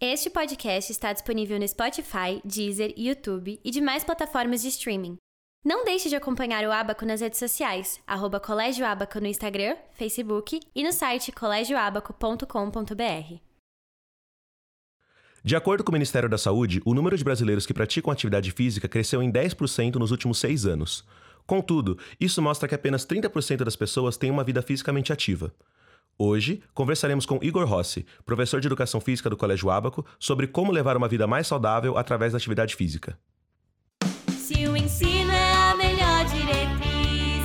Este podcast está disponível no Spotify, Deezer, YouTube e demais plataformas de streaming. Não deixe de acompanhar o Abaco nas redes sociais, arroba Colégio Abaco no Instagram, Facebook e no site colégioabaco.com.br. De acordo com o Ministério da Saúde, o número de brasileiros que praticam atividade física cresceu em 10% nos últimos seis anos. Contudo, isso mostra que apenas 30% das pessoas têm uma vida fisicamente ativa. Hoje, conversaremos com Igor Rossi, professor de Educação Física do Colégio Abaco, sobre como levar uma vida mais saudável através da atividade física. Se o ensino é a melhor diretriz,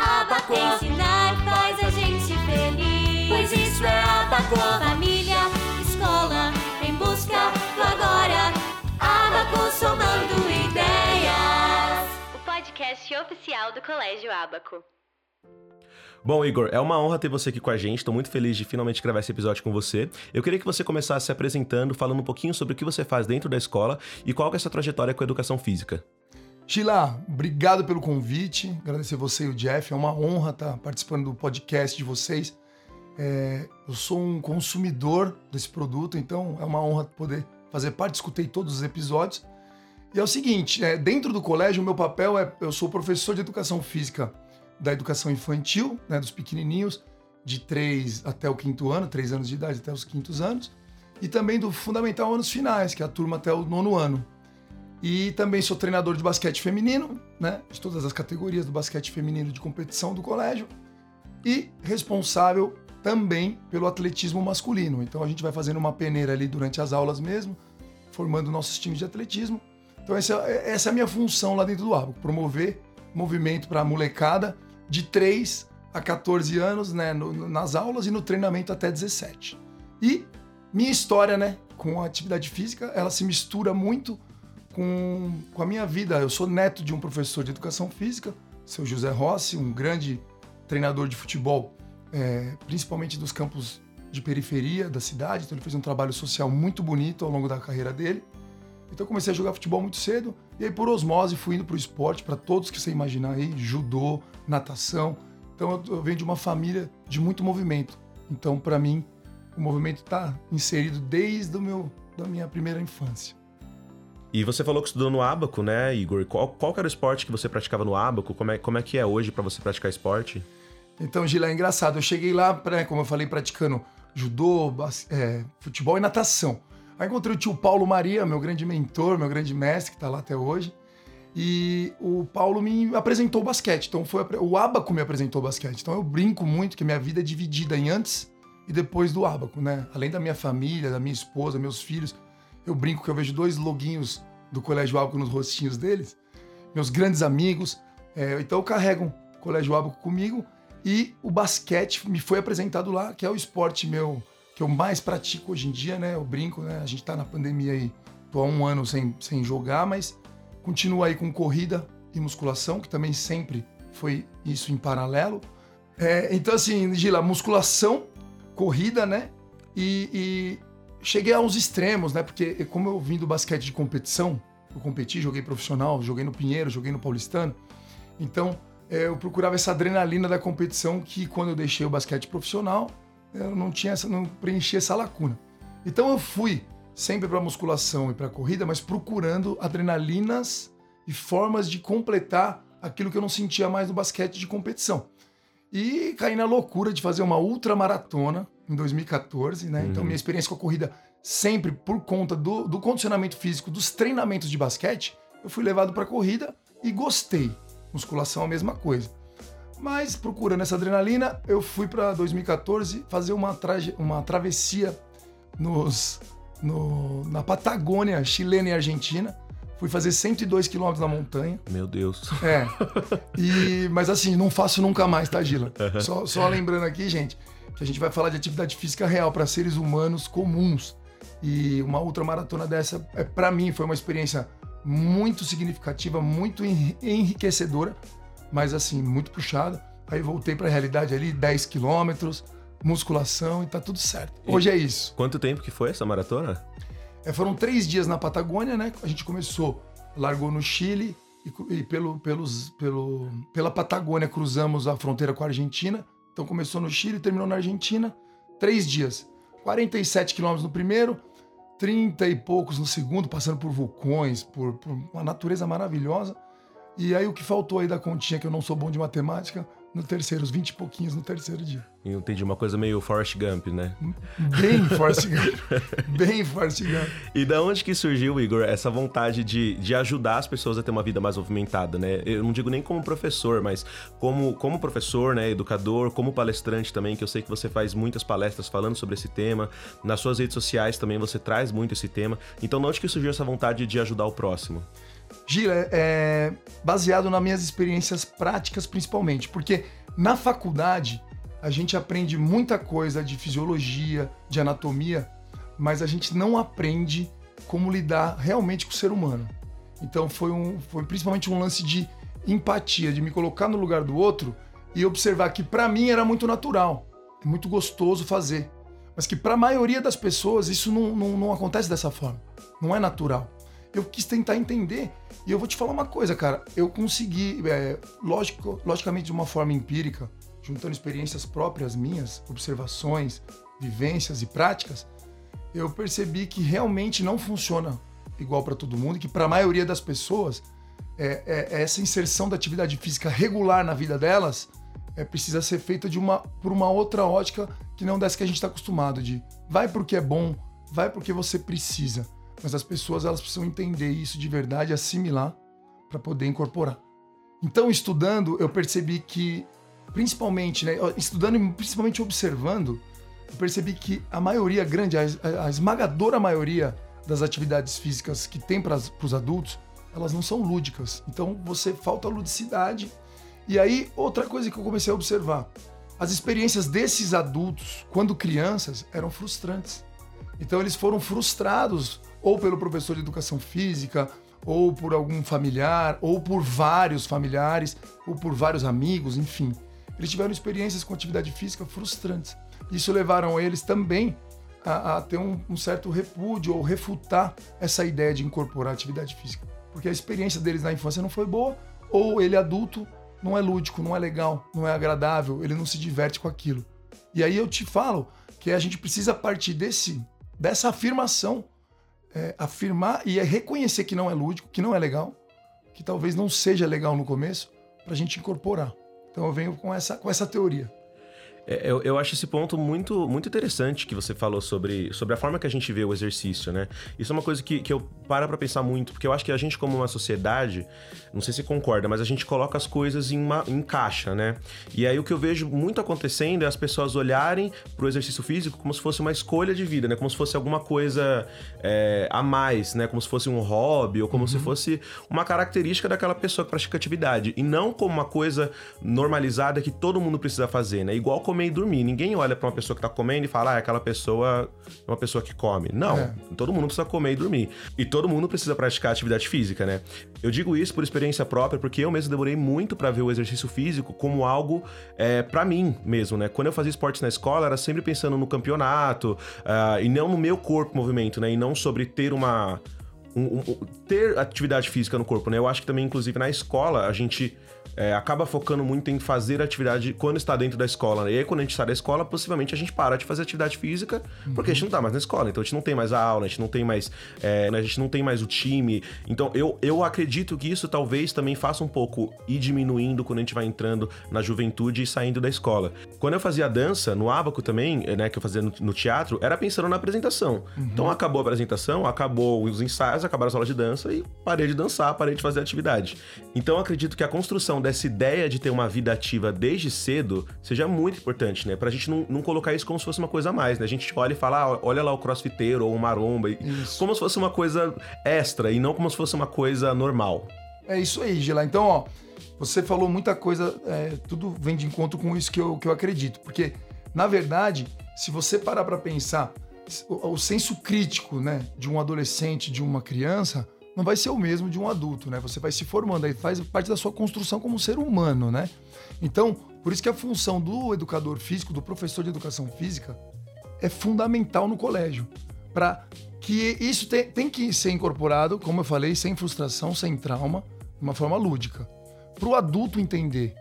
Abaco ensinar faz a gente feliz. Pois isso é Abaco, família, escola, em busca do agora. Abaco somando ideias. O podcast oficial do Colégio Abaco. Bom, Igor, é uma honra ter você aqui com a gente. Estou muito feliz de finalmente gravar esse episódio com você. Eu queria que você começasse se apresentando, falando um pouquinho sobre o que você faz dentro da escola e qual é sua trajetória com a educação física. Sheila, obrigado pelo convite. Agradecer você e o Jeff. É uma honra estar participando do podcast de vocês. É, eu sou um consumidor desse produto, então é uma honra poder fazer parte. Escutei todos os episódios. E é o seguinte: é, dentro do colégio, o meu papel é. Eu sou professor de educação física da educação infantil, né, dos pequenininhos, de 3 até o quinto ano, 3 anos de idade até os quintos anos, e também do fundamental anos finais, que é a turma até o nono ano. E também sou treinador de basquete feminino, né, de todas as categorias do basquete feminino de competição do colégio, e responsável também pelo atletismo masculino. Então a gente vai fazendo uma peneira ali durante as aulas mesmo, formando nossos times de atletismo. Então essa, essa é a minha função lá dentro do ABO, promover movimento para a molecada de 3 a 14 anos, né, no, nas aulas e no treinamento até 17. E minha história, né, com a atividade física, ela se mistura muito com, com a minha vida. Eu sou neto de um professor de educação física, seu José Rossi, um grande treinador de futebol, é, principalmente dos campos de periferia da cidade. Então ele fez um trabalho social muito bonito ao longo da carreira dele. Então eu comecei a jogar futebol muito cedo e aí por osmose fui indo para o esporte, para todos que você imaginar aí, judô, natação. Então eu, venho de uma família de muito movimento. Então para mim o movimento está inserido desde o meu da minha primeira infância. E você falou que estudou no Abaco, né, Igor? Qual, qual era o esporte que você praticava no Abaco? Como é, como é que é hoje para você praticar esporte? Então, Gila, é engraçado. Eu cheguei lá, pra, como eu falei, praticando judô, é, futebol e natação. Aí encontrei o tio Paulo Maria, meu grande mentor, meu grande mestre, que está lá até hoje. E o Paulo me apresentou o basquete. Então foi o Abaco me apresentou o basquete. Então eu brinco muito que minha vida é dividida em antes e depois do Abaco, né? Além da minha família, da minha esposa, meus filhos, eu brinco que eu vejo dois loguinhos do Colégio Abaco nos rostinhos deles, meus grandes amigos. É, então eu carrego o Colégio Abaco comigo e o basquete me foi apresentado lá, que é o esporte meu que eu mais pratico hoje em dia, né? Eu brinco, né? A gente tá na pandemia aí, tô há um ano sem, sem jogar, mas continuo aí com corrida e musculação, que também sempre foi isso em paralelo. É, então, assim, Gila, musculação, corrida, né? E, e, cheguei aos extremos, né? Porque como eu vim do basquete de competição, eu competi, joguei profissional, joguei no Pinheiro, joguei no Paulistano. Então, é, eu procurava essa adrenalina da competição que quando eu deixei o basquete profissional, eu não tinha essa, não preenchi essa lacuna. Então eu fui sempre para musculação e para corrida, mas procurando adrenalinas e formas de completar aquilo que eu não sentia mais no basquete de competição. E caí na loucura de fazer uma ultramaratona em 2014, né? Então, uhum. Então minha experiência com a corrida sempre por conta do, do condicionamento físico, dos treinamentos de basquete, eu fui levado para corrida e gostei. Musculação a mesma coisa. Mas procurando essa adrenalina, eu fui para 2014 fazer uma, traje, uma travessia nos, no, na Patagônia, chilena e argentina. Fui fazer 102 quilômetros na montanha. Meu Deus. É. E, mas assim, não faço nunca mais, tá, Gila? Só, só lembrando aqui, gente, que a gente vai falar de atividade física real para seres humanos comuns. E uma ultramaratona dessa, é, para mim, foi uma experiência muito significativa, muito enriquecedora mas assim, muito puxado. Aí voltei para a realidade ali, 10 quilômetros, musculação e tá tudo certo. Hoje é isso. Quanto tempo que foi essa maratona? É, foram três dias na Patagônia, né? A gente começou, largou no Chile e, e pelo, pelos, pelo, pela Patagônia cruzamos a fronteira com a Argentina. Então começou no Chile, terminou na Argentina. Três dias. 47 quilômetros no primeiro, 30 e poucos no segundo, passando por vulcões, por, por uma natureza maravilhosa. E aí o que faltou aí da continha, que eu não sou bom de matemática, no terceiro, os 20 e pouquinhos no terceiro dia. Eu entendi uma coisa meio Forrest Gump, né? Bem Forrest Gump. Bem Forrest Gump. E da onde que surgiu, Igor, essa vontade de, de ajudar as pessoas a ter uma vida mais movimentada, né? Eu não digo nem como professor, mas como, como professor, né, educador, como palestrante também, que eu sei que você faz muitas palestras falando sobre esse tema. Nas suas redes sociais também você traz muito esse tema. Então, de onde que surgiu essa vontade de ajudar o próximo? Gira, é, é baseado nas minhas experiências práticas principalmente, porque na faculdade a gente aprende muita coisa de fisiologia, de anatomia, mas a gente não aprende como lidar realmente com o ser humano. Então foi, um, foi principalmente um lance de empatia, de me colocar no lugar do outro e observar que para mim era muito natural, é muito gostoso fazer, mas que para a maioria das pessoas isso não, não, não acontece dessa forma, não é natural eu quis tentar entender. E eu vou te falar uma coisa, cara. Eu consegui, é, lógico, logicamente de uma forma empírica, juntando experiências próprias minhas, observações, vivências e práticas, eu percebi que realmente não funciona igual para todo mundo e que para a maioria das pessoas é, é, é, essa inserção da atividade física regular na vida delas é, precisa ser feita de uma, por uma outra ótica que não dessa que a gente está acostumado de vai porque é bom, vai porque você precisa mas as pessoas elas precisam entender isso de verdade, assimilar para poder incorporar. Então, estudando, eu percebi que, principalmente, né, estudando e principalmente observando, eu percebi que a maioria grande, a, a esmagadora maioria das atividades físicas que tem para os adultos, elas não são lúdicas. Então, você falta ludicidade. E aí, outra coisa que eu comecei a observar, as experiências desses adultos, quando crianças, eram frustrantes. Então, eles foram frustrados ou pelo professor de educação física, ou por algum familiar, ou por vários familiares, ou por vários amigos, enfim. Eles tiveram experiências com atividade física frustrantes. Isso levaram eles também a, a ter um, um, certo repúdio ou refutar essa ideia de incorporar atividade física. Porque a experiência deles na infância não foi boa, ou ele adulto não é lúdico, não é legal, não é agradável, ele não se diverte com aquilo. E aí eu te falo que a gente precisa partir desse, dessa afirmação é, afirmar e é reconhecer que não é lúdico, que não é legal, que talvez não seja legal no começo, para a gente incorporar. Então eu venho com essa, com essa teoria. É, eu, eu acho esse ponto muito, muito interessante que você falou sobre, sobre a forma que a gente vê o exercício, né? Isso é uma coisa que, que eu paro pra pensar muito, porque eu acho que a gente, como uma sociedade, não sei se concorda, mas a gente coloca as coisas em, uma, em caixa, né? E aí o que eu vejo muito acontecendo é as pessoas olharem pro exercício físico como se fosse uma escolha de vida, né? Como se fosse alguma coisa é, a mais, né? Como se fosse um hobby ou como uhum. se fosse uma característica daquela pessoa que pratica atividade. E não como uma coisa normalizada que todo mundo precisa fazer, né? Igual como comer e dormir. Ninguém olha para uma pessoa que tá comendo e fala, ah, aquela pessoa é uma pessoa que come. Não, é. todo mundo precisa comer e dormir. E todo mundo precisa praticar atividade física, né? Eu digo isso por experiência própria, porque eu mesmo demorei muito para ver o exercício físico como algo é, para mim mesmo, né? Quando eu fazia esportes na escola, era sempre pensando no campeonato uh, e não no meu corpo movimento, né? E não sobre ter uma. Um, um, ter atividade física no corpo, né? Eu acho que também, inclusive, na escola, a gente é, acaba focando muito em fazer atividade quando está dentro da escola. E aí, quando a gente sai da escola, possivelmente a gente para de fazer atividade física, porque uhum. a gente não está mais na escola. Então a gente não tem mais a aula, a gente não tem mais. É, né, a gente não tem mais o time. Então eu, eu acredito que isso talvez também faça um pouco ir diminuindo quando a gente vai entrando na juventude e saindo da escola. Quando eu fazia dança, no Abaco também, né, que eu fazia no, no teatro, era pensando na apresentação. Uhum. Então acabou a apresentação, acabou os ensaios, acabaram as aulas de dança e parei de dançar, parei de fazer atividade. Então acredito que a construção dessa ideia de ter uma vida ativa desde cedo seja muito importante, né? Pra gente não, não colocar isso como se fosse uma coisa a mais, né? A gente olha e fala, ah, olha lá o crossfiteiro ou o maromba, isso. como se fosse uma coisa extra e não como se fosse uma coisa normal. É isso aí, Gila. Então, ó, você falou muita coisa, é, tudo vem de encontro com isso que eu, que eu acredito. Porque, na verdade, se você parar pra pensar, o, o senso crítico, né, de um adolescente, de uma criança, não vai ser o mesmo de um adulto, né? Você vai se formando, aí faz parte da sua construção como ser humano, né? Então, por isso que a função do educador físico, do professor de educação física, é fundamental no colégio. Para que isso tem, tem que ser incorporado, como eu falei, sem frustração, sem trauma, de uma forma lúdica. Para o adulto entender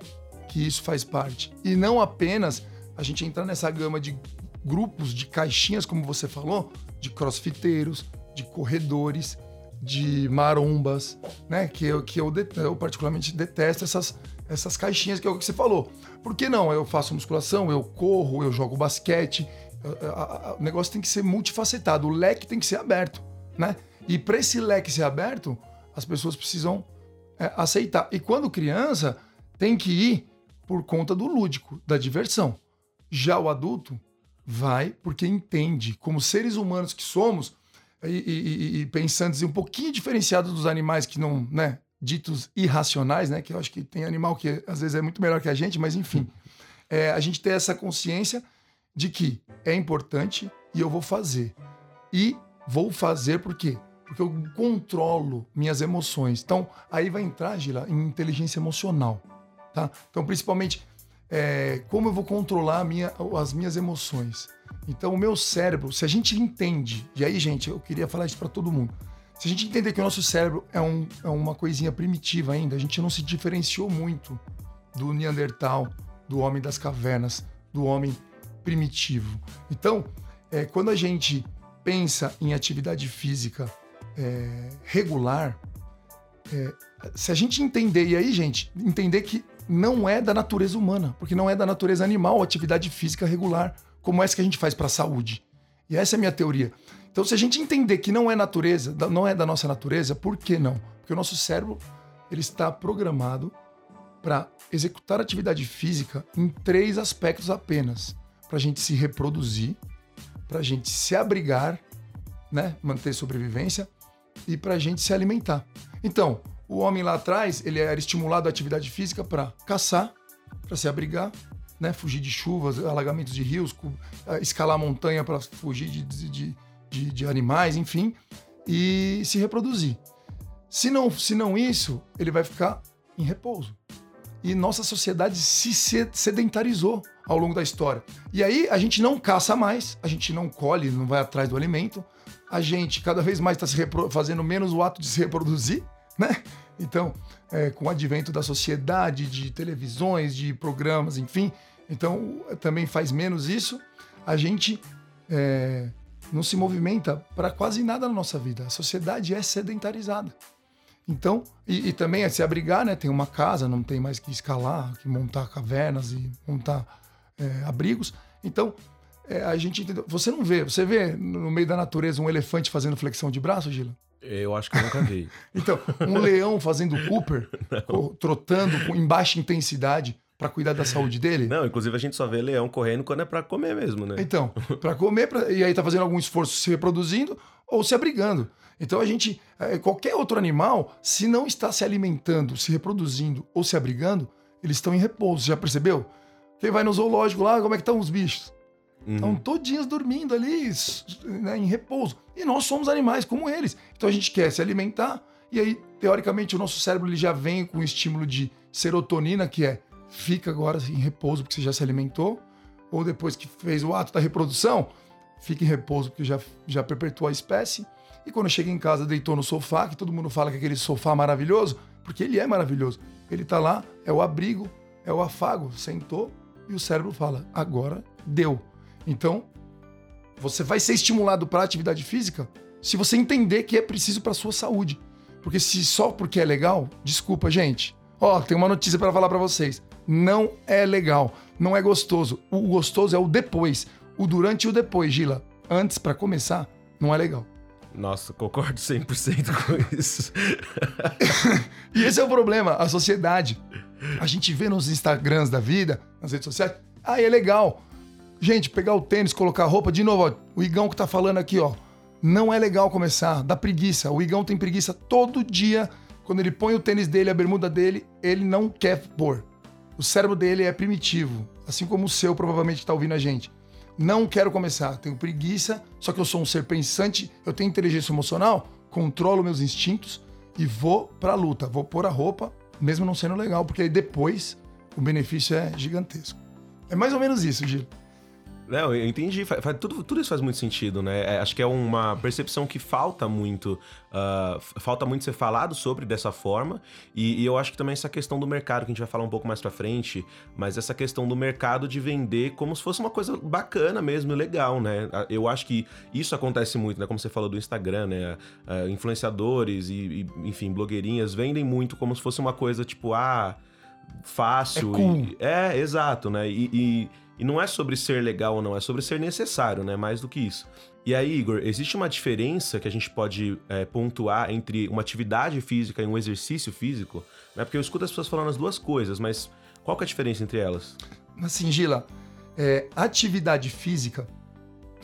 que isso faz parte. E não apenas a gente entrar nessa gama de grupos, de caixinhas, como você falou, de crossfiteiros, de corredores, de marombas, né? Que eu, que eu, eu particularmente detesto essas, essas caixinhas que é o que você falou. Por que não? Eu faço musculação, eu corro, eu jogo basquete. O negócio tem que ser multifacetado, o leque tem que ser aberto, né? E para esse leque ser aberto, as pessoas precisam é, aceitar. E quando criança, tem que ir por conta do lúdico, da diversão. Já o adulto vai porque entende, como seres humanos que somos, e, e, e pensando um pouquinho diferenciado dos animais que não, né, ditos irracionais, né, que eu acho que tem animal que às vezes é muito melhor que a gente, mas enfim, é, a gente ter essa consciência de que é importante e eu vou fazer. E vou fazer por quê? Porque eu controlo minhas emoções. Então, aí vai entrar, Gila, em inteligência emocional. Tá? Então, principalmente, é, como eu vou controlar minha, as minhas emoções. Então, o meu cérebro, se a gente entende, e aí, gente, eu queria falar isso para todo mundo. Se a gente entender que o nosso cérebro é, um, é uma coisinha primitiva ainda, a gente não se diferenciou muito do Neandertal, do homem das cavernas, do homem primitivo. Então, é, quando a gente pensa em atividade física é, regular, é, se a gente entender, e aí, gente, entender que não é da natureza humana, porque não é da natureza animal atividade física regular, como essa que a gente faz para a saúde. E essa é a minha teoria. Então, se a gente entender que não é natureza, não é da nossa natureza, por que não? Porque o nosso cérebro ele está programado para executar atividade física em três aspectos apenas: para a gente se reproduzir, para a gente se abrigar, né, manter sobrevivência e para a gente se alimentar. Então, o homem lá atrás, ele era estimulado à atividade física para caçar, para se abrigar, né? fugir de chuvas, alagamentos de rios, escalar montanha para fugir de, de, de, de, animais, enfim, e se reproduzir. Se não, se não isso, ele vai ficar em repouso. E nossa sociedade se sedentarizou ao longo da história. E aí a gente não caça mais, a gente não colhe, não vai atrás do alimento, a gente cada vez mais está fazendo menos o ato de se reproduzir, né? Então, é, com o advento da sociedade, de televisões, de programas, enfim, então também faz menos isso. A gente é, não se movimenta para quase nada na nossa vida. A sociedade é sedentarizada. Então, e, e, também é se abrigar, né? Tem uma casa, não tem mais que escalar, que montar cavernas e montar é, abrigos. Então, é, a gente entendeu. Você não vê, você vê no meio da natureza um elefante fazendo flexão de braço, Gila? Eu acho que eu nunca vi. então, um leão fazendo Cooper, trotando em baixa intensidade para cuidar da saúde dele? Não, inclusive a gente só vê leão correndo quando é para comer mesmo, né? Então, para comer, pra... e aí tá fazendo algum esforço se reproduzindo ou se abrigando. Então a gente, é, qualquer outro animal, se não está se alimentando, se reproduzindo ou se abrigando, eles estão em repouso. Já percebeu? Quem vai no zoológico lá, como é que estão os bichos? Uhum. Estão todinhos dormindo ali, né, em repouso. E nós somos animais como eles. Então a gente quer se alimentar e aí, teoricamente, o nosso cérebro ele já vem com o estímulo de serotonina, que é fica agora em repouso porque você já se alimentou, ou depois que fez o ato da reprodução, fica em repouso porque já, já perpetuou a espécie. E quando chega em casa, deitou no sofá, que todo mundo fala que é aquele sofá maravilhoso, porque ele é maravilhoso. Ele tá lá, é o abrigo, é o afago, sentou e o cérebro fala: agora deu. Então, você vai ser estimulado para atividade física se você entender que é preciso para sua saúde. Porque se só porque é legal, desculpa, gente. Ó, tem uma notícia para falar para vocês. Não é legal, não é gostoso. O gostoso é o depois, o durante e o depois, Gila. Antes para começar, não é legal. Nossa, concordo 100% com isso. e esse é o problema, a sociedade. A gente vê nos Instagrams da vida, nas redes sociais, ah, é legal. Gente, pegar o tênis, colocar a roupa, de novo, ó, o Igão que tá falando aqui, ó. Não é legal começar, dá preguiça. O Igão tem preguiça todo dia. Quando ele põe o tênis dele, a bermuda dele, ele não quer pôr. O cérebro dele é primitivo, assim como o seu provavelmente está ouvindo a gente. Não quero começar, tenho preguiça, só que eu sou um ser pensante, eu tenho inteligência emocional, controlo meus instintos e vou para a luta, vou pôr a roupa, mesmo não sendo legal, porque depois o benefício é gigantesco. É mais ou menos isso, Gil. Não, eu entendi. Faz, faz, tudo, tudo isso faz muito sentido, né? É, acho que é uma percepção que falta muito. Uh, falta muito ser falado sobre dessa forma. E, e, eu acho que também essa questão do mercado, que a gente vai falar um pouco mais pra frente, mas essa questão do mercado de vender como se fosse uma coisa bacana mesmo e legal, né? Eu acho que isso acontece muito, né? Como você falou do Instagram, né? Uh, influenciadores e, e, enfim, blogueirinhas vendem muito como se fosse uma coisa tipo, ah, fácil. É, cool. e, é exato, né? e, e não é sobre ser legal ou não, é sobre ser necessário, né? Mais do que isso. E aí, Igor, existe uma diferença que a gente pode é, pontuar entre uma atividade física e um exercício físico? Né? Porque eu escuto as pessoas falando as duas coisas, mas qual que é a diferença entre elas? Assim, Gila, é, atividade física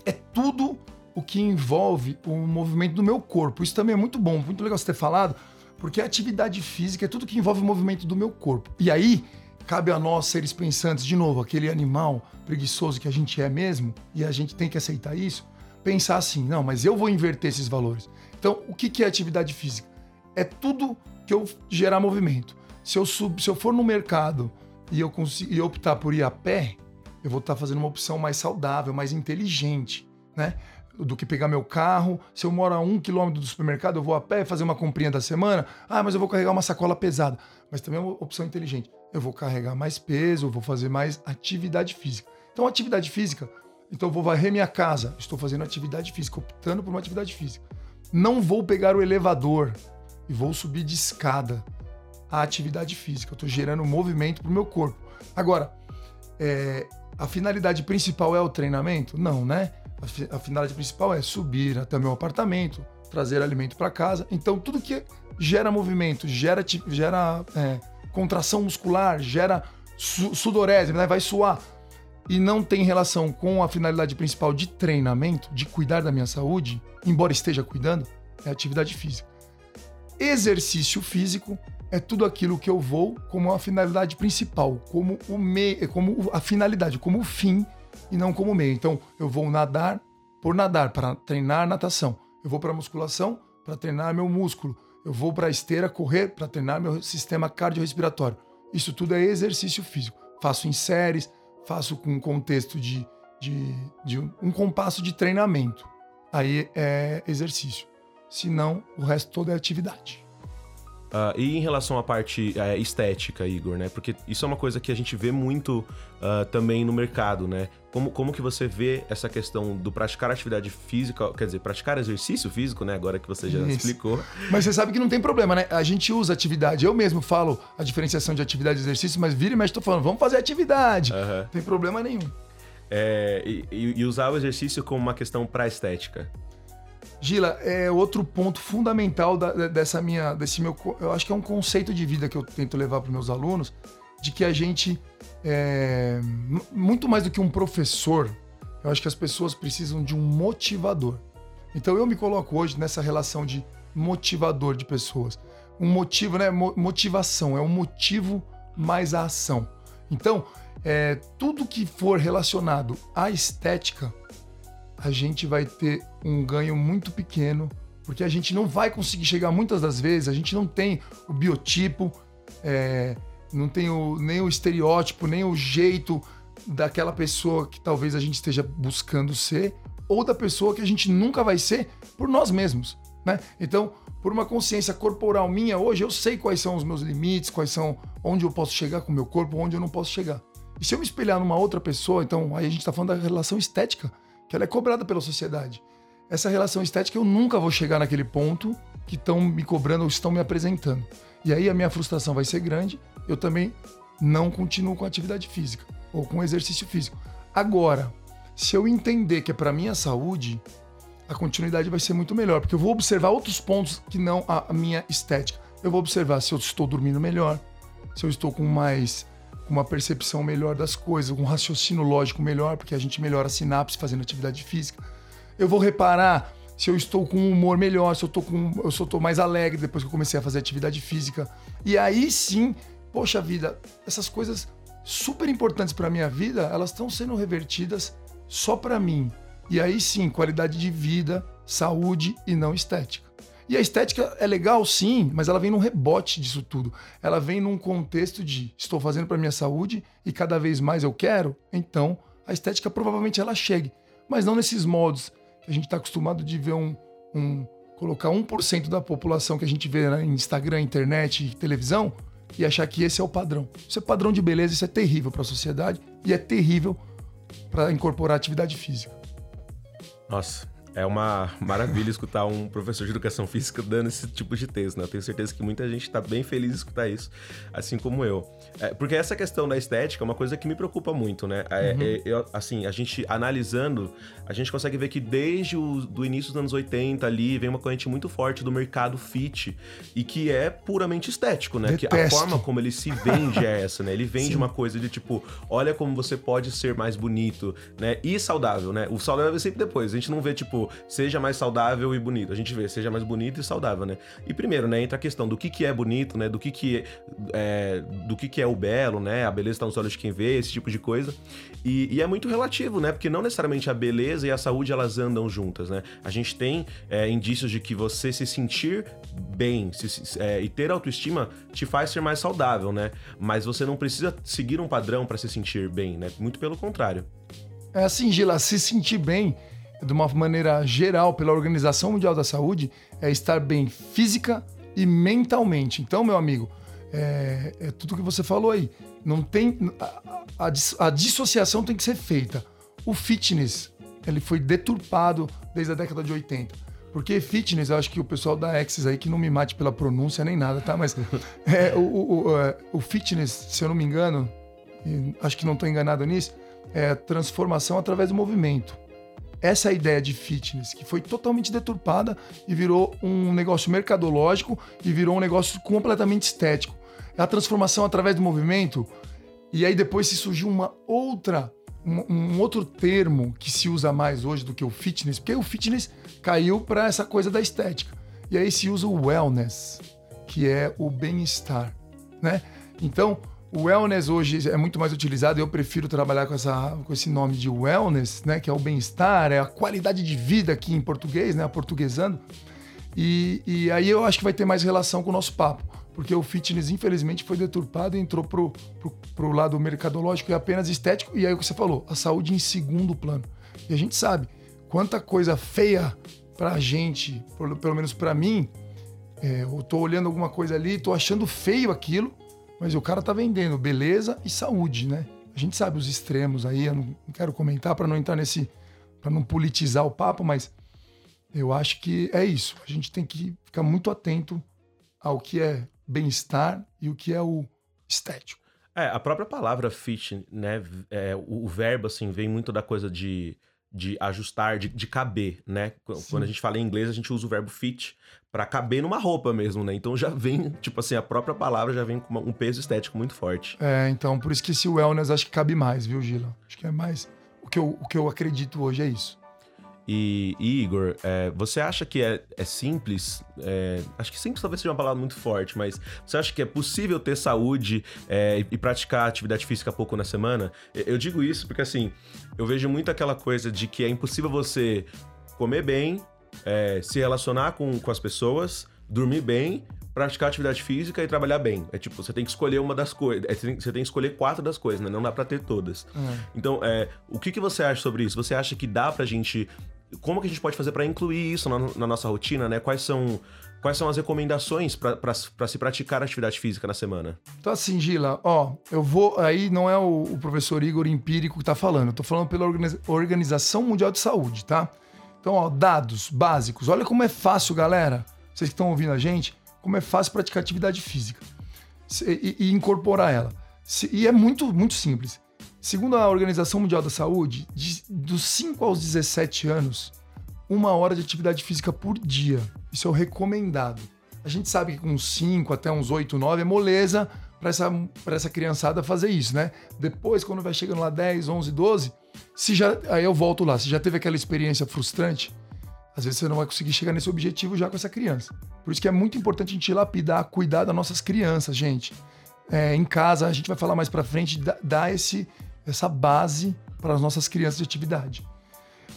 é tudo o que envolve o movimento do meu corpo. Isso também é muito bom, muito legal você ter falado, porque a atividade física é tudo que envolve o movimento do meu corpo. E aí, cabe a nós, seres pensantes, de novo, aquele animal preguiçoso que a gente é mesmo, e a gente tem que aceitar isso, pensar assim: não, mas eu vou inverter esses valores. Então, o que é atividade física? É tudo que eu gerar movimento. Se eu, sub, se eu for no mercado e eu conseguir optar por ir a pé, eu vou estar fazendo uma opção mais saudável, mais inteligente, né? Do que pegar meu carro. Se eu moro a um quilômetro do supermercado, eu vou a pé fazer uma comprinha da semana. Ah, mas eu vou carregar uma sacola pesada. Mas também é uma opção inteligente eu vou carregar mais peso, eu vou fazer mais atividade física. Então, atividade física, então eu vou varrer minha casa, estou fazendo atividade física, optando por uma atividade física. Não vou pegar o elevador e vou subir de escada. A atividade física, eu estou gerando movimento para o meu corpo. Agora, é, a finalidade principal é o treinamento? Não, né? A, a finalidade principal é subir até o meu apartamento, trazer alimento para casa. Então, tudo que gera movimento, gera, gera é, contração muscular, gera su sudorese, né? vai suar, e não tem relação com a finalidade principal de treinamento, de cuidar da minha saúde, embora esteja cuidando, é atividade física. Exercício físico é tudo aquilo que eu vou como a finalidade principal, como o meio, como a finalidade, como o fim e não como meio. Então, eu vou nadar por nadar, para treinar natação. Eu vou para musculação para treinar meu músculo eu vou para a esteira correr para treinar meu sistema cardiorrespiratório. Isso tudo é exercício físico. Faço em séries, faço com um contexto de, de, de um compasso de treinamento. Aí é exercício. Se não, o resto todo é atividade. Uh, e em relação à parte uh, estética, Igor, né? Porque isso é uma coisa que a gente vê muito uh, também no mercado, né? Como, como que você vê essa questão do praticar atividade física, quer dizer, praticar exercício físico, né? Agora que você já isso. explicou. Mas você sabe que não tem problema, né? A gente usa atividade. Eu mesmo falo a diferenciação de atividade e exercício, mas vira e mexe, tô falando, vamos fazer atividade. Não tem problema nenhum. É, e, e usar o exercício como uma questão para estética. Gila, é outro ponto fundamental da, dessa minha, desse meu, eu acho que é um conceito de vida que eu tento levar para meus alunos, de que a gente é, muito mais do que um professor, eu acho que as pessoas precisam de um motivador. Então eu me coloco hoje nessa relação de motivador de pessoas. Um motivo, né? Motivação é um motivo mais a ação. Então, é, tudo que for relacionado à estética, a gente vai ter um ganho muito pequeno, porque a gente não vai conseguir chegar muitas das vezes, a gente não tem o biotipo, é, não tem o, nem o estereótipo, nem o jeito daquela pessoa que talvez a gente esteja buscando ser, ou da pessoa que a gente nunca vai ser por nós mesmos. Né? Então, por uma consciência corporal minha, hoje eu sei quais são os meus limites, quais são onde eu posso chegar com o meu corpo, onde eu não posso chegar. E se eu me espelhar numa outra pessoa, então aí a gente está falando da relação estética que ela é cobrada pela sociedade. Essa relação estética eu nunca vou chegar naquele ponto que estão me cobrando ou estão me apresentando. E aí a minha frustração vai ser grande, eu também não continuo com atividade física ou com exercício físico. Agora, se eu entender que é para minha saúde, a continuidade vai ser muito melhor, porque eu vou observar outros pontos que não a minha estética. Eu vou observar se eu estou dormindo melhor, se eu estou com mais com uma percepção melhor das coisas, um raciocínio lógico melhor, porque a gente melhora a sinapse fazendo atividade física. Eu vou reparar se eu estou com um humor melhor, se eu estou com, eu estou mais alegre depois que eu comecei a fazer atividade física. E aí sim, poxa vida, essas coisas super importantes para minha vida, elas estão sendo revertidas só para mim. E aí sim, qualidade de vida, saúde e não estética. E a estética é legal, sim, mas ela vem num rebote disso tudo. Ela vem num contexto de estou fazendo para minha saúde e cada vez mais eu quero, então a estética provavelmente ela chegue. Mas não nesses moldes que a gente está acostumado de ver um, um colocar 1% da população que a gente vê né, em Instagram, internet, televisão e achar que esse é o padrão. Isso é padrão de beleza, isso é terrível para a sociedade e é terrível para incorporar atividade física. Nossa, é uma maravilha escutar um professor de educação física dando esse tipo de texto, né? Eu tenho certeza que muita gente está bem feliz de escutar isso, assim como eu. É, porque essa questão da estética é uma coisa que me preocupa muito, né? É, uhum. é, eu, assim, a gente analisando, a gente consegue ver que desde o do início dos anos 80 ali vem uma corrente muito forte do mercado fit e que é puramente estético, né? Detesto. Que a forma como ele se vende é essa, né? Ele vende Sim. uma coisa de tipo, olha como você pode ser mais bonito, né? E saudável, né? O saudável é sempre depois. A gente não vê tipo seja mais saudável e bonito. A gente vê, seja mais bonito e saudável, né? E primeiro, né, entra a questão do que, que é bonito, né? Do que, que é, do que, que é o belo, né? A beleza está nos olhos de quem vê, esse tipo de coisa. E, e, é muito relativo, né? Porque não necessariamente a beleza e a saúde elas andam juntas, né? A gente tem é, indícios de que você se sentir bem se, é, e ter autoestima te faz ser mais saudável, né? Mas você não precisa seguir um padrão para se sentir bem, né? Muito pelo contrário. É assim, Gila, se sentir bem de uma maneira geral, pela Organização Mundial da Saúde, é estar bem física e mentalmente. Então, meu amigo, é, é tudo que você falou aí. Não tem a, a, a, dissociação tem que ser feita. O fitness ele foi deturpado desde a década de 80. Porque fitness, eu acho que o pessoal da Axis aí, que não me mate pela pronúncia nem nada, tá? Mas é, o, o, o, é, o, fitness, se eu não me engano, acho que não estou enganado nisso, é transformação através do movimento essa ideia de fitness, que foi totalmente deturpada e virou um negócio mercadológico e virou um negócio completamente estético. É a transformação através do movimento, e aí depois se surgiu uma outra, um, outro termo que se usa mais hoje do que o fitness, porque o fitness caiu para essa coisa da estética. E aí se usa o wellness, que é o bem-estar, né? Então, o wellness hoje é muito mais utilizado eu prefiro trabalhar com, essa, com esse nome de wellness, né? Que é o bem-estar, é a qualidade de vida aqui em português, né? Portuguesando. E, e aí eu acho que vai ter mais relação com o nosso papo. Porque o fitness, infelizmente, foi deturpado e entrou pro, pro, pro lado mercadológico e apenas estético. E aí o que você falou, a saúde em segundo plano. E a gente sabe quanta coisa feia pra gente, pelo menos pra mim, é, eu tô olhando alguma coisa ali, tô achando feio aquilo, mas o cara tá vendendo beleza e saúde, né? A gente sabe os extremos aí, eu não quero comentar para não entrar nesse. para não politizar o papo, mas eu acho que é isso. A gente tem que ficar muito atento ao que é bem-estar e o que é o estético. É, a própria palavra fit, né? É, o, o, verbo, assim, vem muito da coisa de, de ajustar, de, de caber, né? Sim. Quando a gente fala em inglês, a gente usa o verbo fit para caber numa roupa mesmo, né? Então já vem, tipo assim, a própria palavra já vem com um peso estético muito forte. É, então por isso que esse wellness acho que cabe mais, viu, Gila? Acho que é mais. O que eu, o que eu acredito hoje é isso. E, Igor, é, você acha que é, é simples? É, acho que simples talvez seja uma palavra muito forte, mas você acha que é possível ter saúde é, e, e, praticar atividade física pouco na semana? Eu digo isso porque, assim, eu vejo muito aquela coisa de que é impossível você comer bem, é, se relacionar com, com as pessoas, dormir bem, praticar atividade física e trabalhar bem. É tipo, você tem que escolher uma das coisas. É, você tem que escolher quatro das coisas, né? Não dá pra ter todas. Uhum. Então, é, o que, que você acha sobre isso? Você acha que dá pra gente. Como que a gente pode fazer para incluir isso na, na, nossa rotina, né? Quais são. Quais são as recomendações para se praticar atividade física na semana? Então, assim, Gila, ó, eu vou. Aí não é o, o professor Igor empírico que tá falando, eu tô falando pela Organização Mundial de Saúde, tá? Então, ó, dados básicos. Olha como é fácil, galera. Vocês que estão ouvindo a gente, como é fácil praticar atividade física e, e incorporar ela. E é muito, muito simples. Segundo a Organização Mundial da Saúde, de, dos 5 aos 17 anos, uma hora de atividade física por dia. Isso é o recomendado. A gente sabe que com 5 até uns 8, 9 é moleza para essa, essa criançada fazer isso, né? Depois, quando vai chegando lá 10, 11, 12, se já, aí eu volto lá, se já teve aquela experiência frustrante, às vezes você não vai conseguir chegar nesse objetivo já com essa criança. Por isso que é muito importante a gente lapidar, cuidar das nossas crianças, gente. É, em casa, a gente vai falar mais para frente, dar esse, essa base para as nossas crianças de atividade.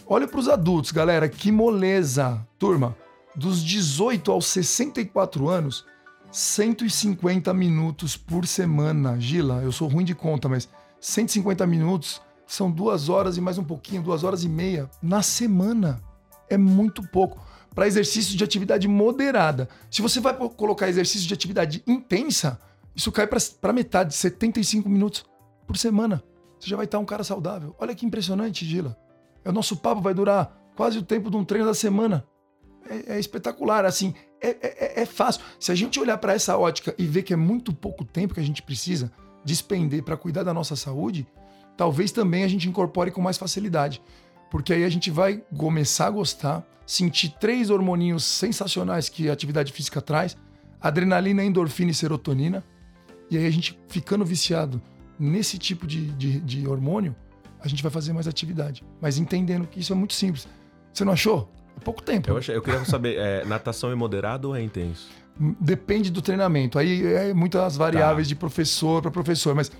Olha para os adultos, galera, que moleza. Turma, dos 18 aos 64 anos, 150 minutos por semana. Gila, eu sou ruim de conta, mas 150 minutos são duas horas e mais um pouquinho, duas horas e meia na semana. É muito pouco. Para exercício de atividade moderada. Se você vai colocar exercício de atividade intensa, isso cai para metade, 75 minutos por semana. Você já vai estar um cara saudável. Olha que impressionante, Gila. O nosso papo vai durar quase o tempo de um treino da semana. É, é espetacular, assim, é, é, é, fácil. Se a gente olhar para essa ótica e ver que é muito pouco tempo que a gente precisa despender para cuidar da nossa saúde, talvez também a gente incorpore com mais facilidade. Porque aí a gente vai começar a gostar, sentir três hormoninhos sensacionais que a atividade física traz: adrenalina, endorfina e serotonina. E aí a gente ficando viciado nesse tipo de, de, de hormônio, a gente vai fazer mais atividade. Mas entendendo que isso é muito simples. Você não achou? É pouco tempo. Eu, achei, eu queria saber, é, natação é moderado ou é intenso? Depende do treinamento. Aí é muitas variáveis tá. de professor para professor. Mas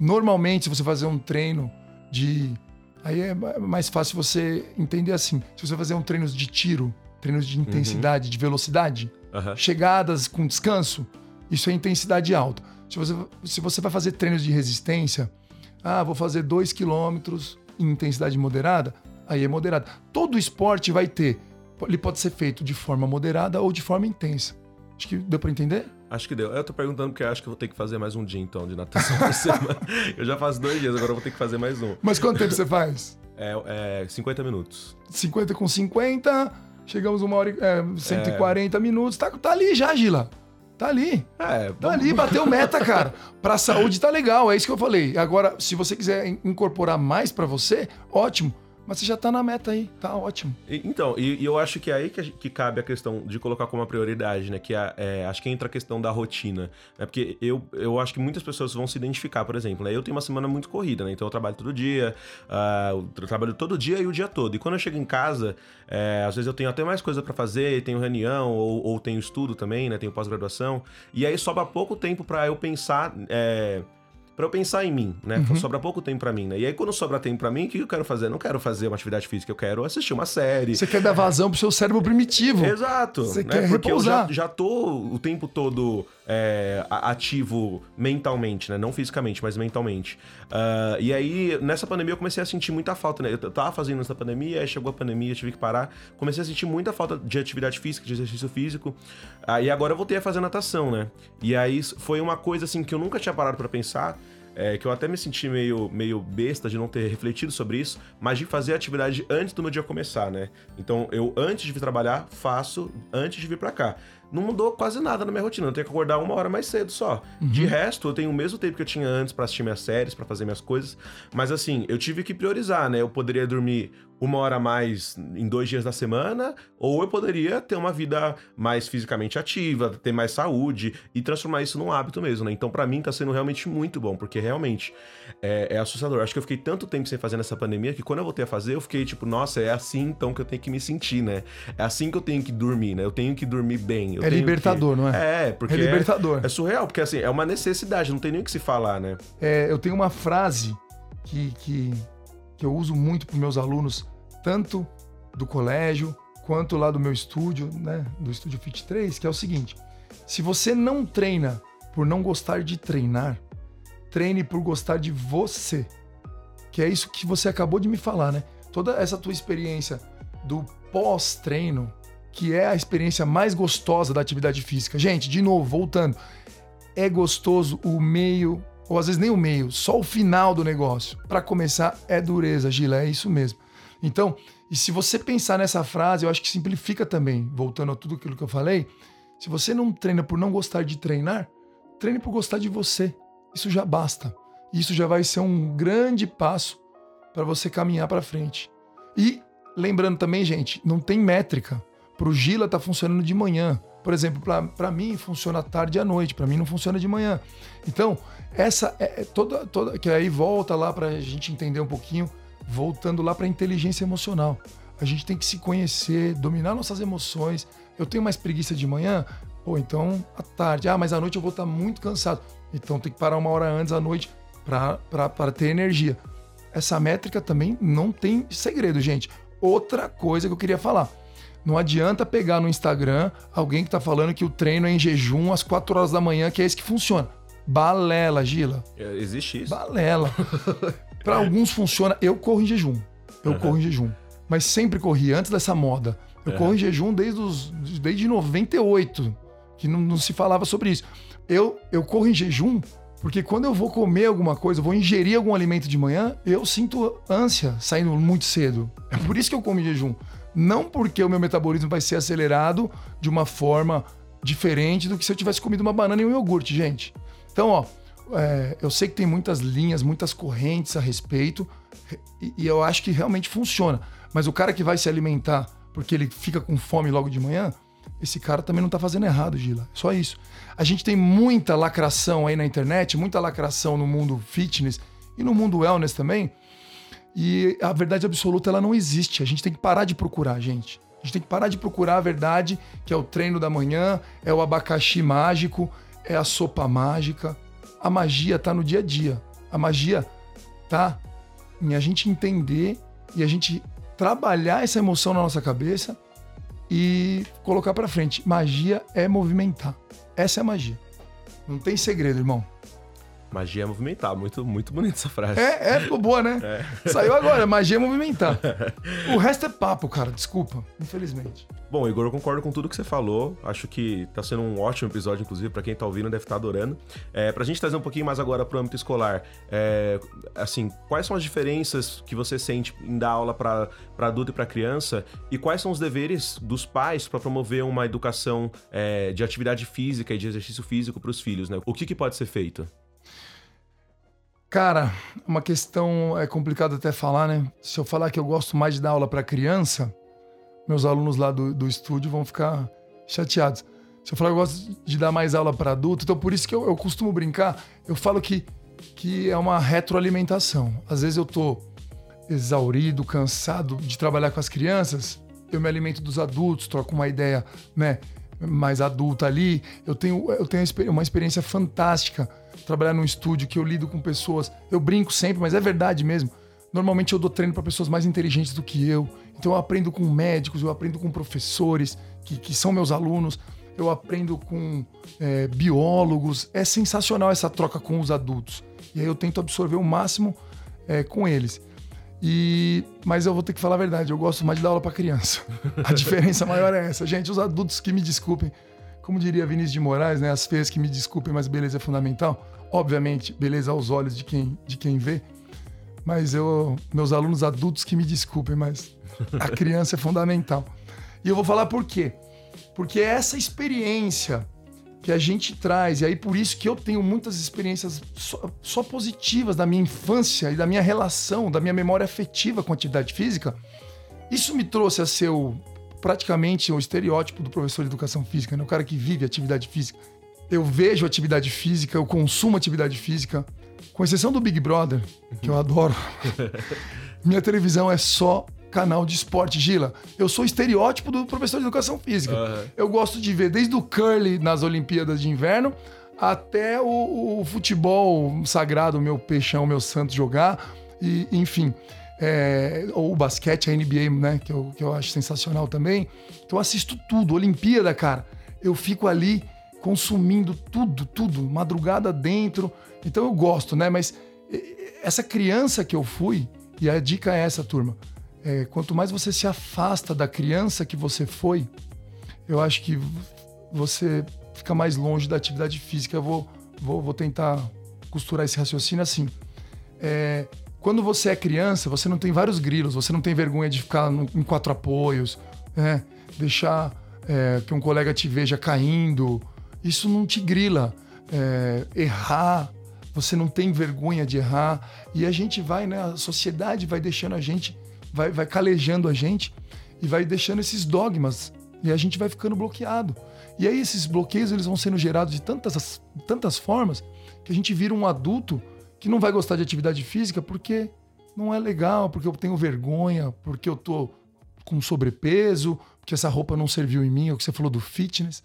normalmente, se você fazer um treino de. Aí é mais fácil você entender assim. Se você fazer um treino de tiro, treinos de intensidade, uhum. de velocidade, uhum. chegadas com descanso, isso é intensidade alta. Se você, se você vai fazer treinos de resistência, ah, vou fazer 2 quilômetros em intensidade moderada, aí é moderada. Todo esporte vai ter, ele pode ser feito de forma moderada ou de forma intensa. Acho que deu para entender? Acho que deu. Eu tô perguntando porque eu acho que eu vou ter que fazer mais um dia, então, de natação por semana. eu já faço dois dias, agora eu vou ter que fazer mais um. Mas quanto tempo você faz? É, é 50 minutos. 50 com 50, chegamos uma hora e é, 140 é... minutos. Tá, tá ali já, Gila. Tá ali. É, tá ali, bateu meta, cara. Pra saúde tá legal, é isso que eu falei. Agora, se você quiser incorporar mais para você, ótimo. Mas você já tá na meta aí, tá ótimo. E, então, e, e, eu acho que é aí que, que, cabe a questão de colocar como uma prioridade, né? Que é, é, acho que entra a questão da rotina. Né? Porque eu, eu acho que muitas pessoas vão se identificar, por exemplo. Né? Eu tenho uma semana muito corrida, né? Então eu trabalho todo dia, uh, eu trabalho todo dia e o dia todo. E quando eu chego em casa, é, às vezes eu tenho até mais coisa para fazer, tenho reunião ou, ou, tenho estudo também, né? Tenho pós-graduação. E aí sobra pouco tempo para eu pensar. É, para eu pensar em mim, né? Uhum. Sobra pouco tempo para mim, né? E aí, quando sobra tempo para mim, o que eu quero fazer? Eu não quero fazer uma atividade física, eu quero assistir uma série. Você quer dar vazão pro seu cérebro primitivo. Exato. Você né? quer Porque repousar. eu já, já tô o tempo todo é, ativo mentalmente, né? Não fisicamente, mas mentalmente. Uh, e aí, nessa pandemia, eu comecei a sentir muita falta, né? Eu tava fazendo essa pandemia, aí chegou a pandemia, tive que parar. Comecei a sentir muita falta de atividade física, de exercício físico. Aí agora eu voltei a fazer natação, né? E aí foi uma coisa assim que eu nunca tinha parado para pensar é, que eu até me senti meio, meio besta de não ter refletido sobre isso, mas de fazer a atividade antes do meu dia começar, né? Então eu, antes de vir trabalhar, faço antes de vir para cá não mudou quase nada na minha rotina. Eu tenho que acordar uma hora mais cedo só. Uhum. De resto, eu tenho o mesmo tempo que eu tinha antes para assistir minhas séries, para fazer minhas coisas. Mas assim, eu tive que priorizar, né? Eu poderia dormir uma hora a mais em dois dias da semana, ou eu poderia ter uma vida mais fisicamente ativa, ter mais saúde e transformar isso num hábito mesmo, né? Então, para mim, tá sendo realmente muito bom, porque realmente é, é, assustador. Acho que eu fiquei tanto tempo sem fazer nessa pandemia que quando eu voltei a fazer, eu fiquei tipo, nossa, é assim então que eu tenho que me sentir, né? É assim que eu tenho que dormir, né? Eu tenho que dormir bem. é libertador, que... não é? É, porque. É libertador. É, é, surreal, porque assim, é uma necessidade, não tem nem o que se falar, né? É, eu tenho uma frase que, que, que eu uso muito para meus alunos, tanto do colégio quanto lá do meu estúdio, né? Do estúdio Fit 3, que é o seguinte: se você não treina por não gostar de treinar, treine por gostar de você. Que é isso que você acabou de me falar, né? Toda essa tua experiência do pós-treino, que é a experiência mais gostosa da atividade física. Gente, de novo, voltando. É gostoso o meio, ou às vezes nem o meio, só o final do negócio. Para começar, é dureza, Gila, é isso mesmo. Então, e se você pensar nessa frase, eu acho que simplifica também, voltando a tudo aquilo que eu falei. Se você não treina por não gostar de treinar, treine por gostar de você. Isso já basta. Isso já vai ser um grande passo para você caminhar para frente. E lembrando também, gente, não tem métrica. Para o Gila tá funcionando de manhã. Por exemplo, para mim funciona tarde e à noite, para mim não funciona de manhã. Então, essa é, é toda, toda que aí volta lá para a gente entender um pouquinho, voltando lá para inteligência emocional. A gente tem que se conhecer, dominar nossas emoções. Eu tenho mais preguiça de manhã, pô, então à tarde. Ah, mas à noite eu vou estar tá muito cansado. Então tem que parar uma hora antes à noite para ter energia. Essa métrica também não tem segredo, gente. Outra coisa que eu queria falar. Não adianta pegar no Instagram alguém que está falando que o treino é em jejum às 4 horas da manhã, que é esse que funciona. Balela, Gila. É, existe isso. Balela. Para alguns funciona. Eu corro em jejum. Eu uhum. corro em jejum. Mas sempre corri, antes dessa moda. Eu uhum. corro em jejum desde, os, desde 98, que não, não se falava sobre isso. Eu, eu corro em jejum porque quando eu vou comer alguma coisa, vou ingerir algum alimento de manhã, eu sinto ânsia saindo muito cedo. É por isso que eu como em jejum. Não porque o meu metabolismo vai ser acelerado de uma forma diferente do que se eu tivesse comido uma banana e um iogurte, gente. Então, ó, é, eu sei que tem muitas linhas, muitas correntes a respeito, e, e eu acho que realmente funciona. Mas o cara que vai se alimentar porque ele fica com fome logo de manhã, esse cara também não tá fazendo errado, Gila. Só isso. A gente tem muita lacração aí na internet, muita lacração no mundo fitness e no mundo wellness também. E a verdade absoluta ela não existe. A gente tem que parar de procurar, gente. A gente tem que parar de procurar a verdade, que é o treino da manhã, é o abacaxi mágico, é a sopa mágica. A magia tá no dia a dia. A magia tá em a gente entender e a gente trabalhar essa emoção na nossa cabeça e colocar para frente. Magia é movimentar. Essa é a magia. Não tem segredo, irmão. Magia é movimentar. Muito, muito bonita essa frase. É, é, ficou boa, né? É. Saiu agora. Magia é movimentar. O resto é papo, cara. Desculpa. Infelizmente. Bom, Igor, eu concordo com tudo que você falou. Acho que tá sendo um ótimo episódio, inclusive, para quem tá ouvindo deve estar tá adorando. É, pra gente trazer um pouquinho mais agora pro âmbito escolar, é, assim, quais são as diferenças que você sente em dar aula para adulto e para criança e quais são os deveres dos pais para promover uma educação é, de atividade física e de exercício físico para os filhos, né? O que, que pode ser feito? Cara, uma questão é complicado até falar, né? Se eu falar que eu gosto mais de dar aula para criança, meus alunos lá do, do estúdio vão ficar chateados. Se eu falar que eu gosto de dar mais aula para adulto, então por isso que eu, eu, costumo brincar, eu falo que, que é uma retroalimentação. Às vezes eu tô exaurido, cansado de trabalhar com as crianças, eu me alimento dos adultos, troco uma ideia, né, mais adulta ali. Eu tenho, eu tenho uma experiência fantástica trabalhar num estúdio que eu lido com pessoas. Eu brinco sempre, mas é verdade mesmo. Normalmente eu dou treino para pessoas mais inteligentes do que eu. Então eu aprendo com médicos, eu aprendo com professores que, que são meus alunos, eu aprendo com é, biólogos. É sensacional essa troca com os adultos. E aí eu tento absorver o máximo é, com eles. E, mas eu vou ter que falar a verdade, eu gosto mais de dar aula para criança. A diferença maior é essa. Gente, os adultos que me desculpem, como diria Vinícius de Moraes, né? As feias que me desculpem, mas beleza é fundamental. Obviamente, beleza aos olhos de quem, de quem vê. Mas eu, meus alunos adultos que me desculpem, mas a criança é fundamental. E eu vou falar por quê? Porque é essa experiência que a gente traz, e aí por isso que eu tenho muitas experiências só, só, positivas da minha infância e da minha relação, da minha memória afetiva com a atividade física, isso me trouxe a ser o praticamente o estereótipo do professor de educação física, né? o cara que vive atividade física. Eu vejo atividade física, eu consumo atividade física, com exceção do Big Brother, que eu adoro. Minha televisão é só canal de esporte, Gila. Eu sou estereótipo do professor de educação física. Uhum. Eu gosto de ver desde o curly nas Olimpíadas de Inverno até o, o futebol sagrado, meu peixão, meu santo jogar. E, enfim, é, ou o basquete, a NBA, né? Que eu, que eu acho sensacional também. Então eu assisto tudo, Olimpíada, cara. Eu fico ali consumindo tudo, tudo, madrugada dentro. Então eu gosto, né? Mas essa criança que eu fui, e a dica é essa, turma. É, quanto mais você se afasta da criança que você foi, eu acho que você fica mais longe da atividade física. Eu vou, vou, vou tentar costurar esse raciocínio assim. É, quando você é criança, você não tem vários grilos, você não tem vergonha de ficar no, em quatro apoios, né? deixar é, que um colega te veja caindo. Isso não te grila. É, errar, você não tem vergonha de errar. E a gente vai, né? A sociedade vai deixando a gente, vai, vai calejando a gente e vai deixando esses dogmas. E a gente vai ficando bloqueado. E aí esses bloqueios eles vão sendo gerados de tantas, tantas formas que a gente vira um adulto que não vai gostar de atividade física porque não é legal, porque eu tenho vergonha, porque eu tô com sobrepeso, porque essa roupa não serviu em mim, é o que você falou do fitness.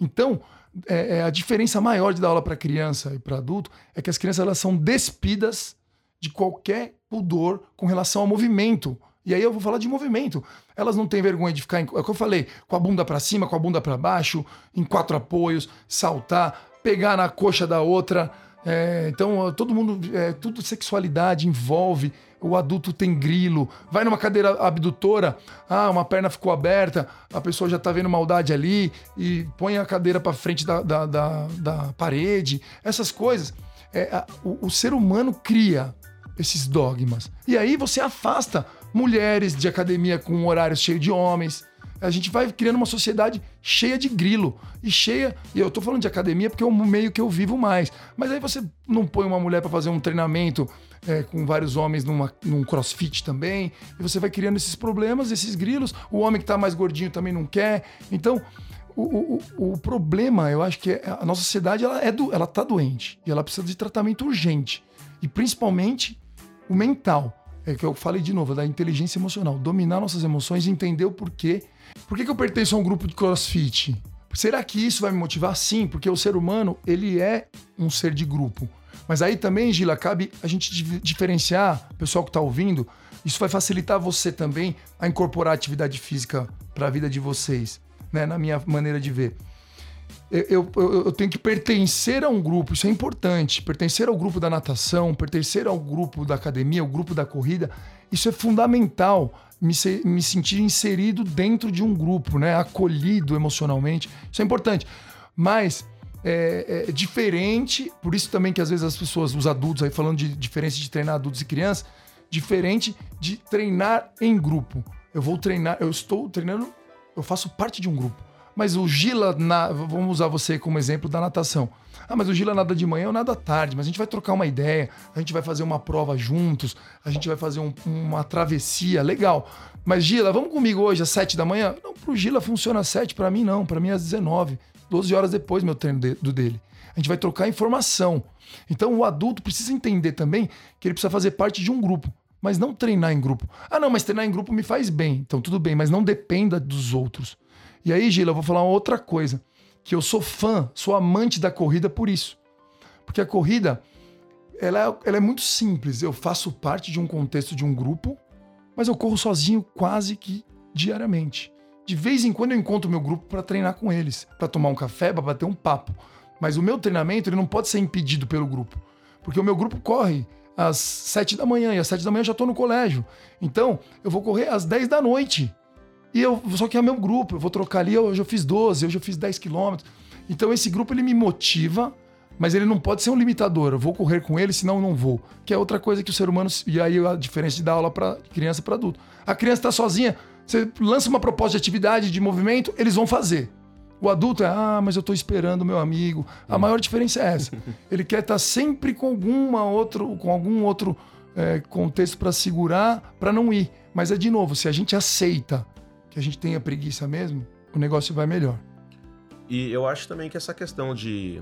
Então, é, é a diferença maior de dar aula para criança e para adulto é que as crianças elas são despidas de qualquer pudor com relação ao movimento. E aí eu vou falar de movimento. Elas não têm vergonha de ficar, em, é o que eu falei, com a bunda para cima, com a bunda para baixo, em quatro apoios, saltar, pegar na coxa da outra, É, então, todo mundo, é, tudo sexualidade envolve. O adulto tem grilo, vai numa cadeira abdutora, ah, uma perna ficou aberta, a pessoa já tá vendo maldade ali e põe a cadeira para frente da, da, da, da, parede. Essas coisas. É, a, o, o ser humano cria esses dogmas. E aí você afasta mulheres de academia com horários cheios de homens, a gente vai criando uma sociedade cheia de grilo e cheia. E eu tô falando de academia porque é o meio que eu vivo mais. Mas aí você não põe uma mulher para fazer um treinamento é, com vários homens numa, num crossfit também. E você vai criando esses problemas, esses grilos. O homem que tá mais gordinho também não quer. Então, o, o, o problema, eu acho que é, a nossa sociedade ela, é do, ela tá doente e ela precisa de tratamento urgente. E principalmente o mental. É que eu falei de novo, da inteligência emocional. Dominar nossas emoções entender o porquê por que, que eu pertenço a um grupo de crossfit? Será que isso vai me motivar? Sim, porque o ser humano, ele é um ser de grupo. Mas aí também, Gila, cabe a gente diferenciar, pessoal que está ouvindo, isso vai facilitar você também a incorporar atividade física para a vida de vocês, né? Na minha maneira de ver. Eu, eu, eu, tenho que pertencer a um grupo, isso é importante. Pertencer ao grupo da natação, pertencer ao grupo da academia, ao grupo da corrida, isso é fundamental me, ser, me sentir inserido dentro de um grupo, né? Acolhido emocionalmente. Isso é importante. Mas é, é, diferente, por isso também que às vezes as pessoas, os adultos aí falando de diferença de treinar adultos e crianças, diferente de treinar em grupo. Eu vou treinar, eu estou treinando, eu faço parte de um grupo. Mas o Gila, na, vamos usar você como exemplo da natação. Ah, mas o Gila nada de manhã ou nada à tarde, mas a gente vai trocar uma ideia, a gente vai fazer uma prova juntos, a gente vai fazer um, uma travessia, legal. Mas Gila, vamos comigo hoje às 7 da manhã? Não, pro Gila funciona às 7, para mim não, para mim é às 19, 12 horas depois meu treino de, do dele. A gente vai trocar informação. Então o adulto precisa entender também que ele precisa fazer parte de um grupo, mas não treinar em grupo. Ah, não, mas treinar em grupo me faz bem. Então tudo bem, mas não dependa dos outros. E aí, Gila, eu vou falar uma outra coisa que eu sou fã, sou amante da corrida por isso. Porque a corrida, ela é, ela é muito simples. Eu faço parte de um contexto de um grupo, mas eu corro sozinho quase que diariamente. De vez em quando eu encontro meu grupo para treinar com eles, para tomar um café, para bater um papo. Mas o meu treinamento ele não pode ser impedido pelo grupo, porque o meu grupo corre às sete da manhã e às sete da manhã eu já estou no colégio. Então eu vou correr às dez da noite. E eu, só que é meu grupo, eu vou trocar ali, hoje eu fiz 12, hoje eu fiz 10 quilômetros. Então esse grupo ele me motiva, mas ele não pode ser um limitador. Eu vou correr com ele, senão eu não vou. Que é outra coisa que o ser humano. E aí a diferença de dar aula para criança para adulto. A criança está sozinha, você lança uma proposta de atividade, de movimento, eles vão fazer. O adulto é, ah, mas eu estou esperando o meu amigo. A hum. maior diferença é essa. Ele quer estar tá sempre com alguma outro, com algum outro é, contexto para segurar, para não ir. Mas é de novo, se a gente aceita que a gente tenha preguiça mesmo, o negócio vai melhor. E eu acho também que essa questão de,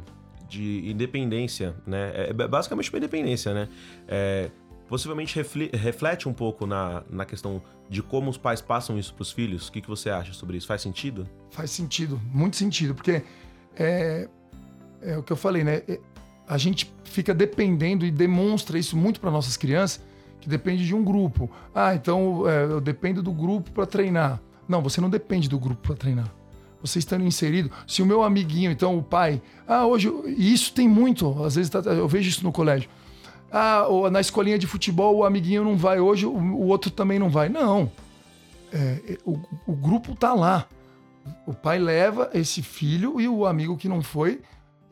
de independência, né? É, é basicamente uma independência, né? É, possivelmente reflete um pouco na, na questão de como os pais passam isso para os filhos. O que, que você acha sobre isso? Faz sentido? Faz sentido, muito sentido, porque é, é o que eu falei, né? É, a gente fica dependendo e demonstra isso muito para nossas crianças, que depende de um grupo. Ah, então é, eu dependo do grupo para treinar. Não, você não depende do grupo para treinar. Você estando inserido, se o meu amiguinho, então o pai, ah, hoje, e isso tem muito, às vezes tá, eu vejo isso no colégio. Ah, na escolinha de futebol o amiguinho não vai hoje, o, outro também não vai. Não. É, é, o, o grupo tá lá. O pai leva esse filho e o amigo que não foi.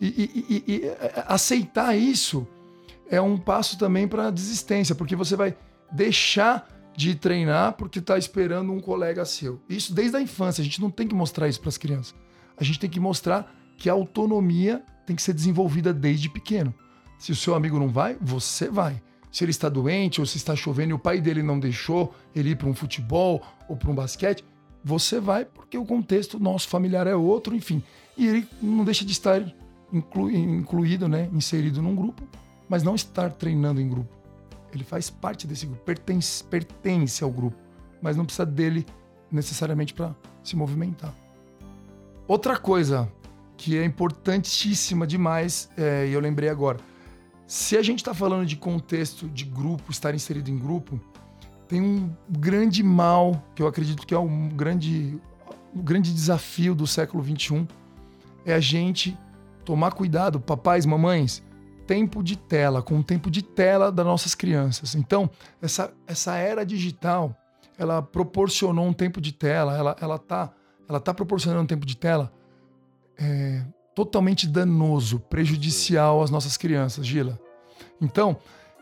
E, e, e, e é, aceitar isso é um passo também para desistência, porque você vai deixar de treinar porque está esperando um colega seu. Isso desde a infância, a gente não tem que mostrar isso para as crianças. A gente tem que mostrar que a autonomia tem que ser desenvolvida desde pequeno. Se o seu amigo não vai, você vai. Se ele está doente ou se está chovendo e o pai dele não deixou ele ir para um futebol ou para um basquete, você vai porque o contexto nosso familiar é outro, enfim. E ele não deixa de estar inclu incluído, né, inserido num grupo, mas não estar treinando em grupo. Ele faz parte desse grupo, pertence, pertence ao grupo, mas não precisa dele necessariamente para se movimentar. Outra coisa que é importantíssima demais, é, e eu lembrei agora, se a gente está falando de contexto de grupo, estar inserido em grupo, tem um grande mal que eu acredito que é um grande, um grande desafio do século XXI, é a gente tomar cuidado, papais, mamães, tempo de tela, com o tempo de tela das nossas crianças. Então, essa, essa era digital, ela proporcionou um tempo de tela, ela, ela, tá, ela tá proporcionando um tempo de tela é, totalmente danoso, prejudicial às nossas crianças, Gila. Então,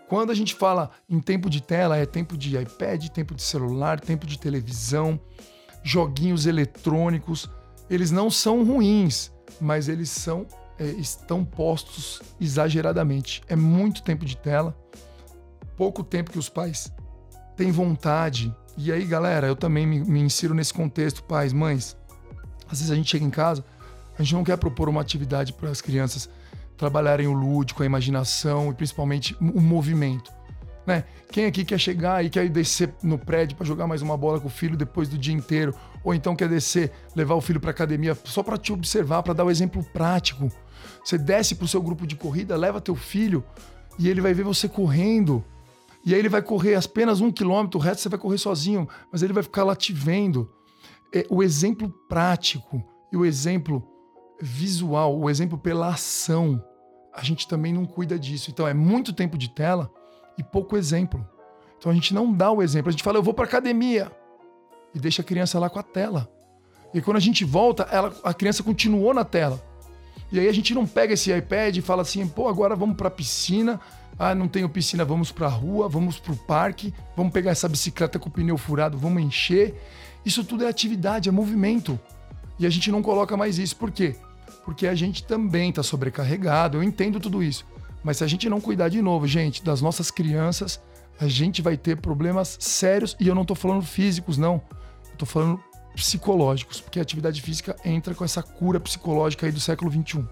quando a gente fala em tempo de tela, é tempo de iPad, tempo de celular, tempo de televisão, joguinhos eletrônicos. Eles não são ruins, mas eles são é, estão postos exageradamente. É muito tempo de tela, pouco tempo que os pais têm vontade. E aí, galera, eu também me, me insiro nesse contexto, pais, mães. Às vezes a gente chega em casa, a gente não quer propor uma atividade para as crianças trabalharem o lúdico, a imaginação e principalmente o movimento. Né? Quem aqui quer chegar e quer descer no prédio para jogar mais uma bola com o filho depois do dia inteiro? Ou então quer descer, levar o filho para academia só para te observar, para dar o um exemplo prático? Você desce para o seu grupo de corrida, leva teu filho e ele vai ver você correndo. E aí ele vai correr apenas um quilômetro, o resto você vai correr sozinho, mas ele vai ficar lá te vendo. É, o exemplo prático e o exemplo visual, o exemplo pela ação, a gente também não cuida disso. Então é muito tempo de tela e pouco exemplo. Então a gente não dá o exemplo. A gente fala, eu vou para academia e deixa a criança lá com a tela. E quando a gente volta, ela, a criança continuou na tela. E aí a gente não pega esse iPad e fala assim, pô, agora vamos para piscina. Ah, não tenho piscina, vamos para rua, vamos para o parque, vamos pegar essa bicicleta com o pneu furado, vamos encher. Isso tudo é atividade, é movimento. E a gente não coloca mais isso. Por quê? Porque a gente também está sobrecarregado. Eu entendo tudo isso. Mas se a gente não cuidar de novo, gente, das nossas crianças, a gente vai ter problemas sérios. E eu não estou falando físicos, não. Eu tô falando psicológicos, porque a atividade física entra com essa cura psicológica aí do século XXI.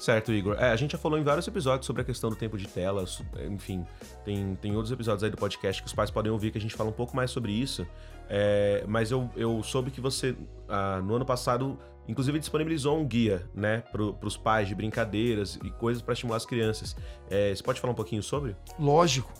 Certo, Igor. É, a gente já falou em vários episódios sobre a questão do tempo de tela, enfim, tem, tem outros episódios aí do podcast que os pais podem ouvir que a gente fala um pouco mais sobre isso. É, mas eu, eu soube que você, ah, no ano passado, inclusive disponibilizou um guia, né, para os pais de brincadeiras e coisas para estimular as crianças. É, você pode falar um pouquinho sobre? Lógico.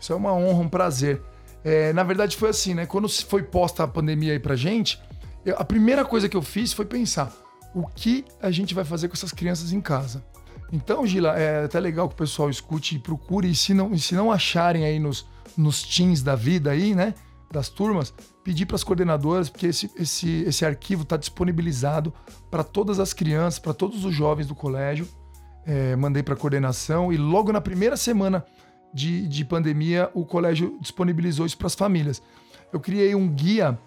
Isso é uma honra, um prazer. É, na verdade, foi assim, né? Quando foi posta a pandemia aí pra gente, eu, a primeira coisa que eu fiz foi pensar o que a gente vai fazer com essas crianças em casa. Então, Gila, é até legal que o pessoal escute e procure, e se não, e se não acharem aí nos, nos teams da vida aí, né? Das turmas, pedir para as coordenadoras, porque esse, esse, esse arquivo está disponibilizado para todas as crianças, para todos os jovens do colégio. É, mandei para coordenação e logo na primeira semana de, de pandemia, o colégio disponibilizou isso para as famílias. Eu criei um guia,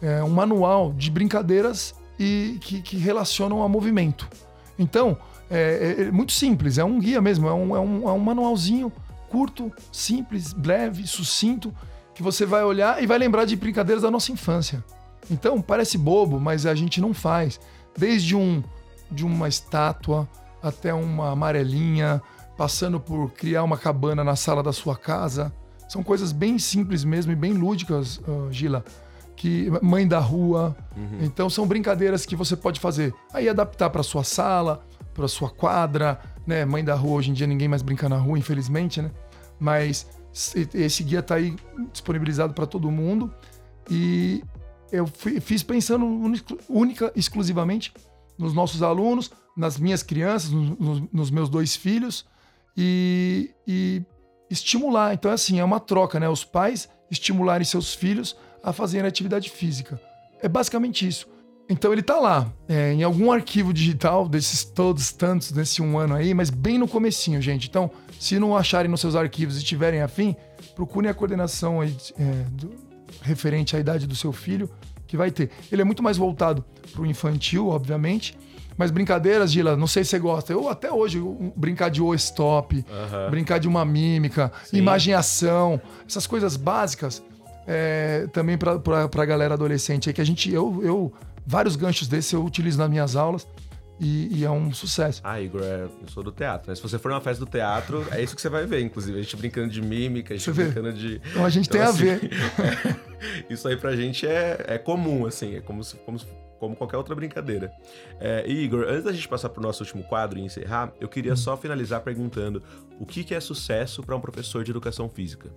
é, um manual de brincadeiras e que, que relacionam a movimento. Então, é, é, é, muito simples, é um guia mesmo, é um, é um, é um manualzinho curto, simples, leve, sucinto, que você vai olhar e vai lembrar de brincadeiras da nossa infância. Então, parece bobo, mas a gente não faz. Desde um, de uma estátua até uma amarelinha, passando por criar uma cabana na sala da sua casa. São coisas bem simples mesmo e bem lúdicas, uh, Gila. Que mãe da rua. Uhum. Então são brincadeiras que você pode fazer. Aí adaptar para sua sala, para sua quadra, né? Mãe da rua hoje em dia ninguém mais brinca na rua, infelizmente, né? Mas esse guia está aí disponibilizado para todo mundo e eu fiz pensando única, exclusivamente nos nossos alunos, nas minhas crianças, nos, nos meus dois filhos e, e estimular. Então, é assim, é uma troca, né? Os pais estimularem seus filhos a fazerem atividade física. É basicamente isso. Então ele tá lá, é, em algum arquivo digital desses todos tantos desse um ano aí, mas bem no comecinho, gente. Então, se não acharem nos seus arquivos e tiverem afim, procurem a coordenação aí, é, do, referente à idade do seu filho, que vai ter. Ele é muito mais voltado para o infantil, obviamente, mas brincadeiras, Gila, não sei se você gosta. Eu até hoje, brincar de o-stop, uhum. brincar de uma mímica, Sim. imagem ação, essas coisas básicas, é, também para a galera adolescente aí, que a gente, eu, eu, vários ganchos desses eu utilizo nas minhas aulas. E, e, é um sucesso. Ah, Igor, é, eu sou do teatro. Né? Se você for numa festa do teatro, é isso que você vai ver, inclusive. A gente brincando de mímica, a gente você brincando vê? de. Então a gente então, tem assim, a ver. isso aí pra gente é, é comum, assim. É como se, como se como qualquer outra brincadeira. É, Igor, antes da gente passar para o nosso último quadro e encerrar, eu queria hum. só finalizar perguntando o que, que é sucesso para um professor de educação física?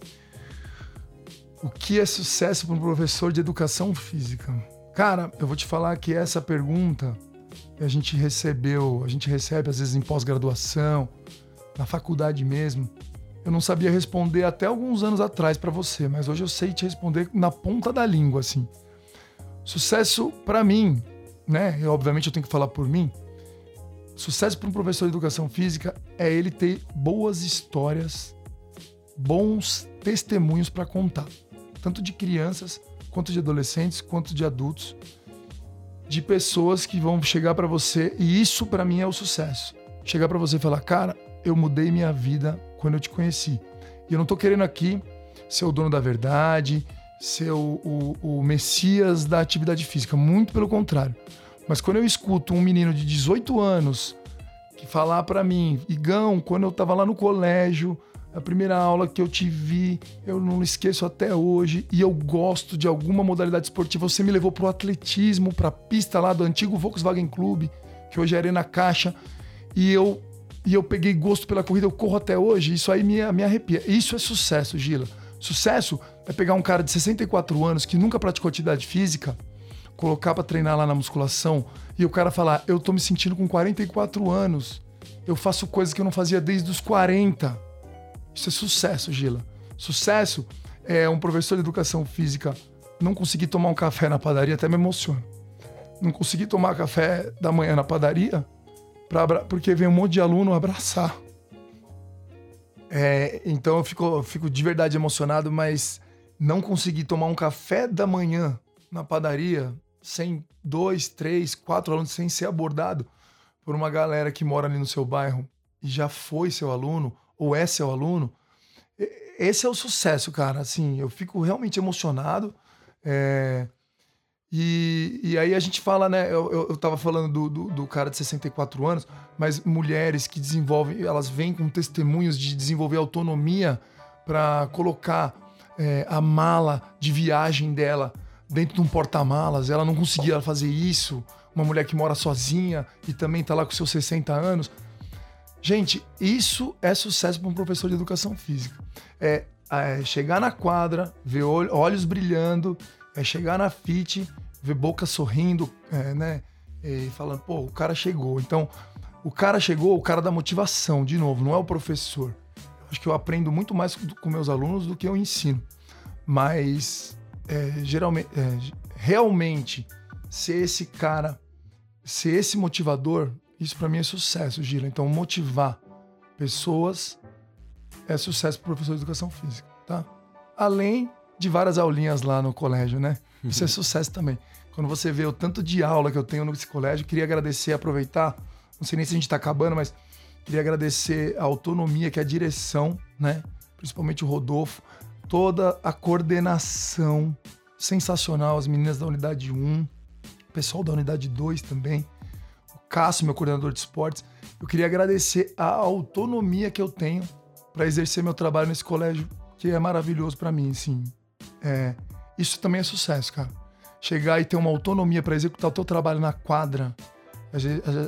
O que é sucesso para um professor de educação física? Cara, eu vou te falar que essa pergunta a gente recebeu, a gente recebe às vezes em pós-graduação, na faculdade mesmo, eu não sabia responder até alguns anos atrás para você, mas hoje eu sei te responder na ponta da língua, assim. Sucesso para mim, né? E obviamente eu tenho que falar por mim. Sucesso para um professor de educação física é ele ter boas histórias, bons testemunhos para contar, tanto de crianças, quanto de adolescentes, quanto de adultos, de pessoas que vão chegar para você e isso para mim é o sucesso. Chegar para você e falar: "Cara, eu mudei minha vida quando eu te conheci". E eu não tô querendo aqui ser o dono da verdade, ser o, o, o messias da atividade física, muito pelo contrário. Mas quando eu escuto um menino de 18 anos que falar para mim, Igão, quando eu tava lá no colégio, a primeira aula que eu te vi, eu não esqueço até hoje, e eu gosto de alguma modalidade esportiva. Você me levou pro atletismo, pra pista lá do antigo Volkswagen Clube, que hoje é Arena Caixa, e eu e eu peguei gosto pela corrida, eu corro até hoje, isso aí me, me arrepia. Isso é sucesso, Gila. Sucesso é pegar um cara de 64 anos que nunca praticou atividade física colocar para treinar lá na musculação e o cara falar: "Eu tô me sentindo com 44 anos. Eu faço coisas que eu não fazia desde os 40". Isso é sucesso, Gila. Sucesso é um professor de educação física não conseguir tomar um café na padaria até me emociona. Não conseguir tomar café da manhã na padaria pra, porque vem um monte de aluno abraçar. É, então eu fico, fico de verdade emocionado, mas não conseguir tomar um café da manhã na padaria sem dois, três, quatro alunos, sem ser abordado por uma galera que mora ali no seu bairro e já foi seu aluno ou é seu aluno, esse é o sucesso, cara. Assim, eu fico realmente emocionado. É... E, e aí a gente fala, né? Eu, eu, eu tava falando do, do, do, cara de 64 anos, mas mulheres que desenvolvem, elas vêm com testemunhos de desenvolver autonomia para colocar é, a mala de viagem dela dentro de um porta-malas, ela não conseguia fazer isso. Uma mulher que mora sozinha e também está lá com seus 60 anos. Gente, isso é sucesso para um professor de educação física. É, é, chegar na quadra, ver olhos brilhando, é chegar na fit, ver boca sorrindo, é, né? E falando, pô, o cara chegou. Então, o cara chegou, o cara da motivação, de novo, não é o professor. Acho que eu aprendo muito mais com meus alunos do que eu ensino. Mas é, geralmente, é, realmente ser esse cara, ser esse motivador, isso para mim é sucesso, Gila. Então, motivar pessoas é sucesso para professor de educação física, tá? Além de várias aulinhas lá no colégio, né? Isso é sucesso também. Quando você vê o tanto de aula que eu tenho nesse colégio, queria agradecer, aproveitar, não sei nem se a gente está acabando, mas queria agradecer a autonomia que a direção, né? Principalmente o Rodolfo, toda a coordenação sensacional, as meninas da unidade 1, o pessoal da unidade 2 também, o Cássio, meu coordenador de esportes. Eu queria agradecer a autonomia que eu tenho para exercer meu trabalho nesse colégio, que é maravilhoso para mim, assim. É, isso também é sucesso, cara. Chegar e ter uma autonomia para executar o teu trabalho na quadra,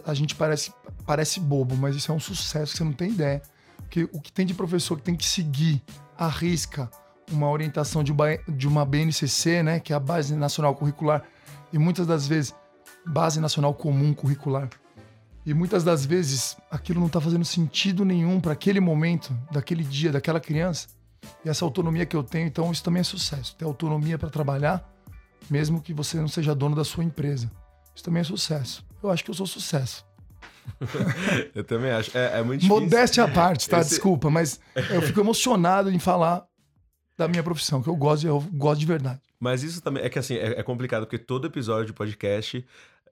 a, gente parece, parece bobo, mas isso é um sucesso que você não tem ideia. Porque o que tem de professor que tem que seguir a risca uma orientação de de uma BNCC, né, que é a Base Nacional Curricular, e muitas das vezes Base Nacional Comum Curricular. E muitas das vezes aquilo não está fazendo sentido nenhum para aquele momento, daquele dia, daquela criança. E essa autonomia que eu tenho, então isso também é sucesso. Ter autonomia para trabalhar, mesmo que você não seja dono da sua empresa. Isso também é sucesso. Eu acho que eu sou sucesso. eu também acho. É, é muito difícil. Modéstia à parte, tá? Esse... Desculpa, mas eu fico emocionado em falar da minha profissão, que eu gosto, eu gosto de verdade. Mas isso também é que assim, é, é complicado, porque todo episódio de podcast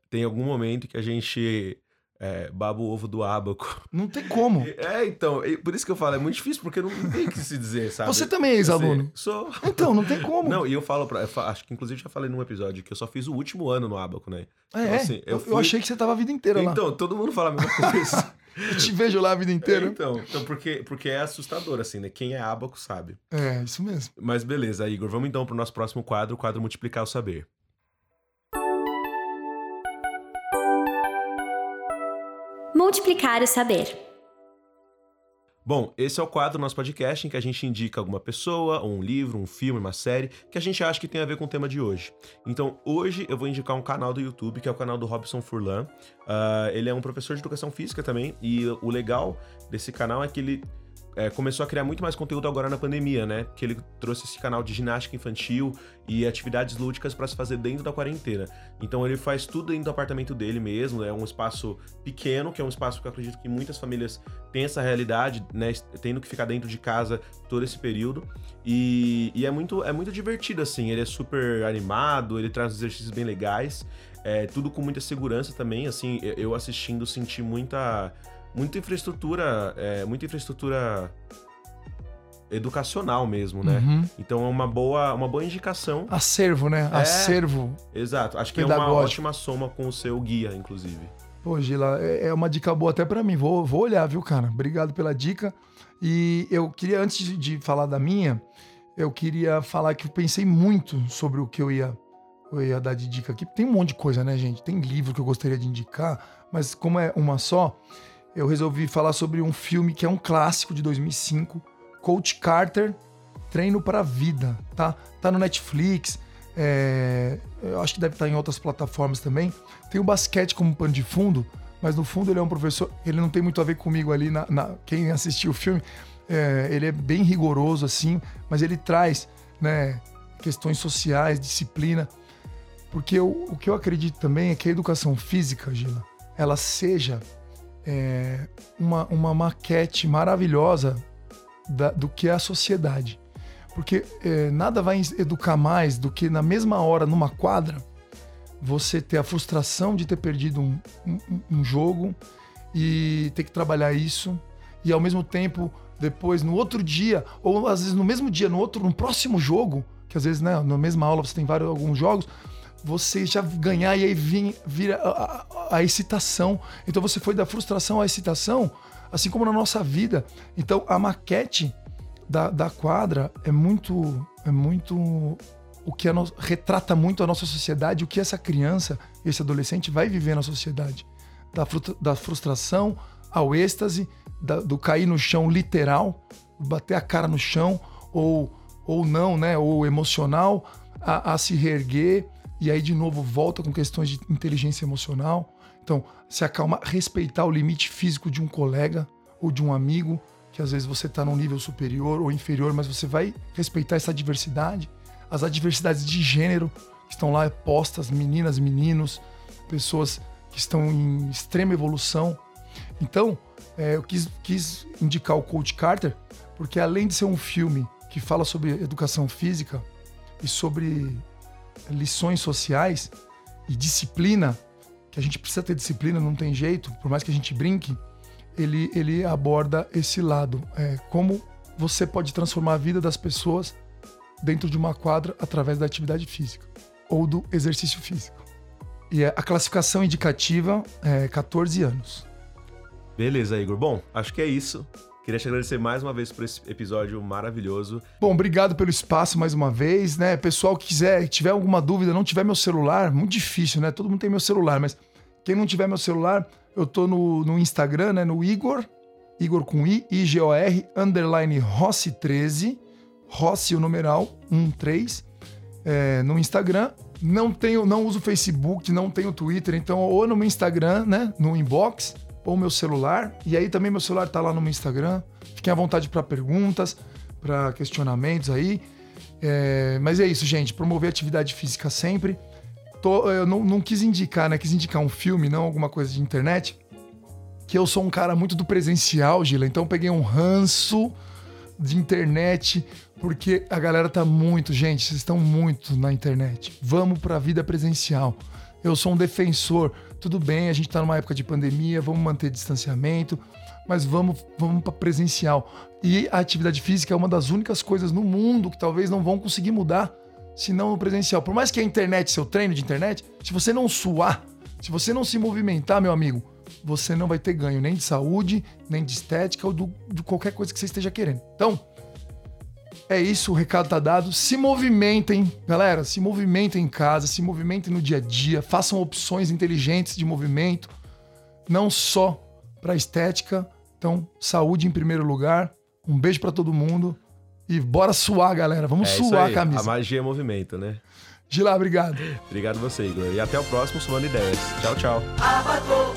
tem algum momento que a gente é, baba o ovo do ábaco. Não tem como. É, então, por isso que eu falo, é muito difícil, porque não tem que se dizer, sabe? Você também é ex-aluno. Sou. Então, não tem como. Não, e eu falo pra. Eu acho que inclusive já falei num episódio que eu só fiz o último ano no ábaco, né? Ah, então, é? Assim, eu, fui... eu, achei que você tava a vida inteira então, lá. Então, todo mundo fala a mesma coisa. Eu te vejo lá a vida inteira. É, então, então porque, porque é assustador, assim, né? Quem é ábaco sabe. É, isso mesmo. Mas beleza, Igor, vamos então pro nosso próximo quadro, o quadro Multiplicar o Saber. Multiplicar o saber. Bom, esse é o quadro do nosso podcast em que a gente indica alguma pessoa, ou um livro, um filme, uma série, que a gente acha que tem a ver com o tema de hoje. Então, hoje eu vou indicar um canal do YouTube, que é o canal do Robson Furlan. Uh, ele é um professor de educação física também, e o legal desse canal é que ele é, começou a criar muito mais conteúdo agora na pandemia, né? Que ele trouxe esse canal de ginástica infantil e atividades lúdicas para se fazer dentro da quarentena. Então ele faz tudo dentro do apartamento dele mesmo, é um espaço pequeno, que é um espaço que eu acredito que muitas famílias têm essa realidade, né? Tendo que ficar dentro de casa todo esse período. E, e é, muito, é muito divertido, assim. Ele é super animado, ele traz exercícios bem legais. É, tudo com muita segurança também, assim, eu assistindo senti muita muita infraestrutura, é, muita infraestrutura educacional mesmo, né? Uhum. Então é uma boa, uma boa indicação. Acervo, né? É, Acervo. Exato. Acho que pedagógico. é uma ótima soma com o seu guia, inclusive. Pô, Gila, é, é uma dica boa até para mim. Vou, vou olhar, viu, cara? Obrigado pela dica. E eu queria, antes de falar da minha, eu queria falar que eu pensei muito sobre o que eu ia, eu ia dar de dica aqui. Tem um monte de coisa, né, gente? Tem livro que eu gostaria de indicar, mas como é uma só, eu resolvi falar sobre um filme que é um clássico de 2005, Coach Carter, Treino para a Vida, tá? Tá no Netflix, é... eu acho que deve estar em outras plataformas também. Tem o basquete como pano de fundo, mas no fundo ele é um professor, ele não tem muito a ver comigo ali, na, na... quem assistiu o filme, é... ele é bem rigoroso assim, mas ele traz, né, questões sociais, disciplina, porque eu, o que eu acredito também é que a educação física, Gila, ela seja é, uma, uma maquete maravilhosa da, do que é a sociedade. Porque é, nada vai educar mais do que na mesma hora, numa quadra, você ter a frustração de ter perdido um, um, um jogo e ter que trabalhar isso, e ao mesmo tempo, depois, no outro dia, ou às vezes no mesmo dia, no outro, no próximo jogo, que às vezes, né, na mesma aula você tem vários alguns jogos, você já ganhar e aí vir, vira a, a, a, excitação. Então você foi da frustração à excitação, assim como na nossa vida. Então a maquete da, da quadra é muito, é muito o que no, retrata muito a nossa sociedade, o que essa criança, esse adolescente vai viver na sociedade. Da, da frustração ao êxtase, da, do cair no chão literal, bater a cara no chão, ou, ou não, né? Ou emocional, a, a se reerguer e aí de novo volta com questões de inteligência emocional. Então, se acalma, respeitar o limite físico de um colega ou de um amigo, que às vezes você está num nível superior ou inferior, mas você vai respeitar essa diversidade, as adversidades de gênero que estão lá postas, meninas, meninos, pessoas que estão em extrema evolução. Então, é, eu quis, quis indicar o Coach Carter, porque além de ser um filme que fala sobre educação física e sobre lições sociais e disciplina, que a gente precisa ter disciplina, não tem jeito, por mais que a gente brinque, ele, ele aborda esse lado. É, como você pode transformar a vida das pessoas dentro de uma quadra através da atividade física ou do exercício físico. E a classificação indicativa é 14 anos. Beleza, Igor. Bom, acho que é isso. Queria te agradecer mais uma vez por esse episódio maravilhoso. Bom, obrigado pelo espaço mais uma vez, né? Pessoal que quiser, tiver alguma dúvida, não tiver meu celular, muito difícil, né? Todo mundo tem meu celular, mas quem não tiver meu celular, eu tô no, no Instagram, né? No Igor, Igor com I, I-G-O-R, underline Rossi 13, Rossi o numeral 13, é, no Instagram. Não tenho, não uso Facebook, não tenho Twitter, então ou no meu Instagram, né? No inbox, ou meu celular. E aí também meu celular tá lá no meu Instagram. Fiquem à vontade para perguntas, para questionamentos aí. É, mas é isso, gente. Promover atividade física sempre. Tô, eu não, não, quis indicar, né? Quis indicar um filme, não alguma coisa de internet. Que eu sou um cara muito do presencial, Gila. Então peguei um ranço de internet, porque a galera tá muito, gente, vocês estão muito na internet. Vamos para a vida presencial. Eu sou um defensor tudo bem, a gente está numa época de pandemia, vamos manter distanciamento, mas vamos, vamos para presencial. E a atividade física é uma das únicas coisas no mundo que talvez não vão conseguir mudar se não no presencial. Por mais que a internet, seu treino de internet, se você não suar, se você não se movimentar, meu amigo, você não vai ter ganho nem de saúde, nem de estética ou do, de qualquer coisa que você esteja querendo. Então, é isso, o recado tá dado. Se movimentem, galera, se movimentem em casa, se movimentem no dia a dia, façam opções inteligentes de movimento, não só para estética, Então, saúde em primeiro lugar. Um beijo para todo mundo. E bora suar, galera. Vamos É isso suar aí, a camisa. A magia é movimento, né? Gilá, obrigado. Obrigado você, Igor. E até o próximo Somando Ideias. Tchau, tchau. Abacô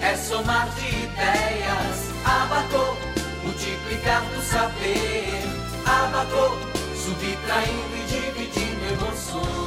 é somar de ideias. Abacô, multiplicar do saber. Abacô, subtraindo e dividindo emoções.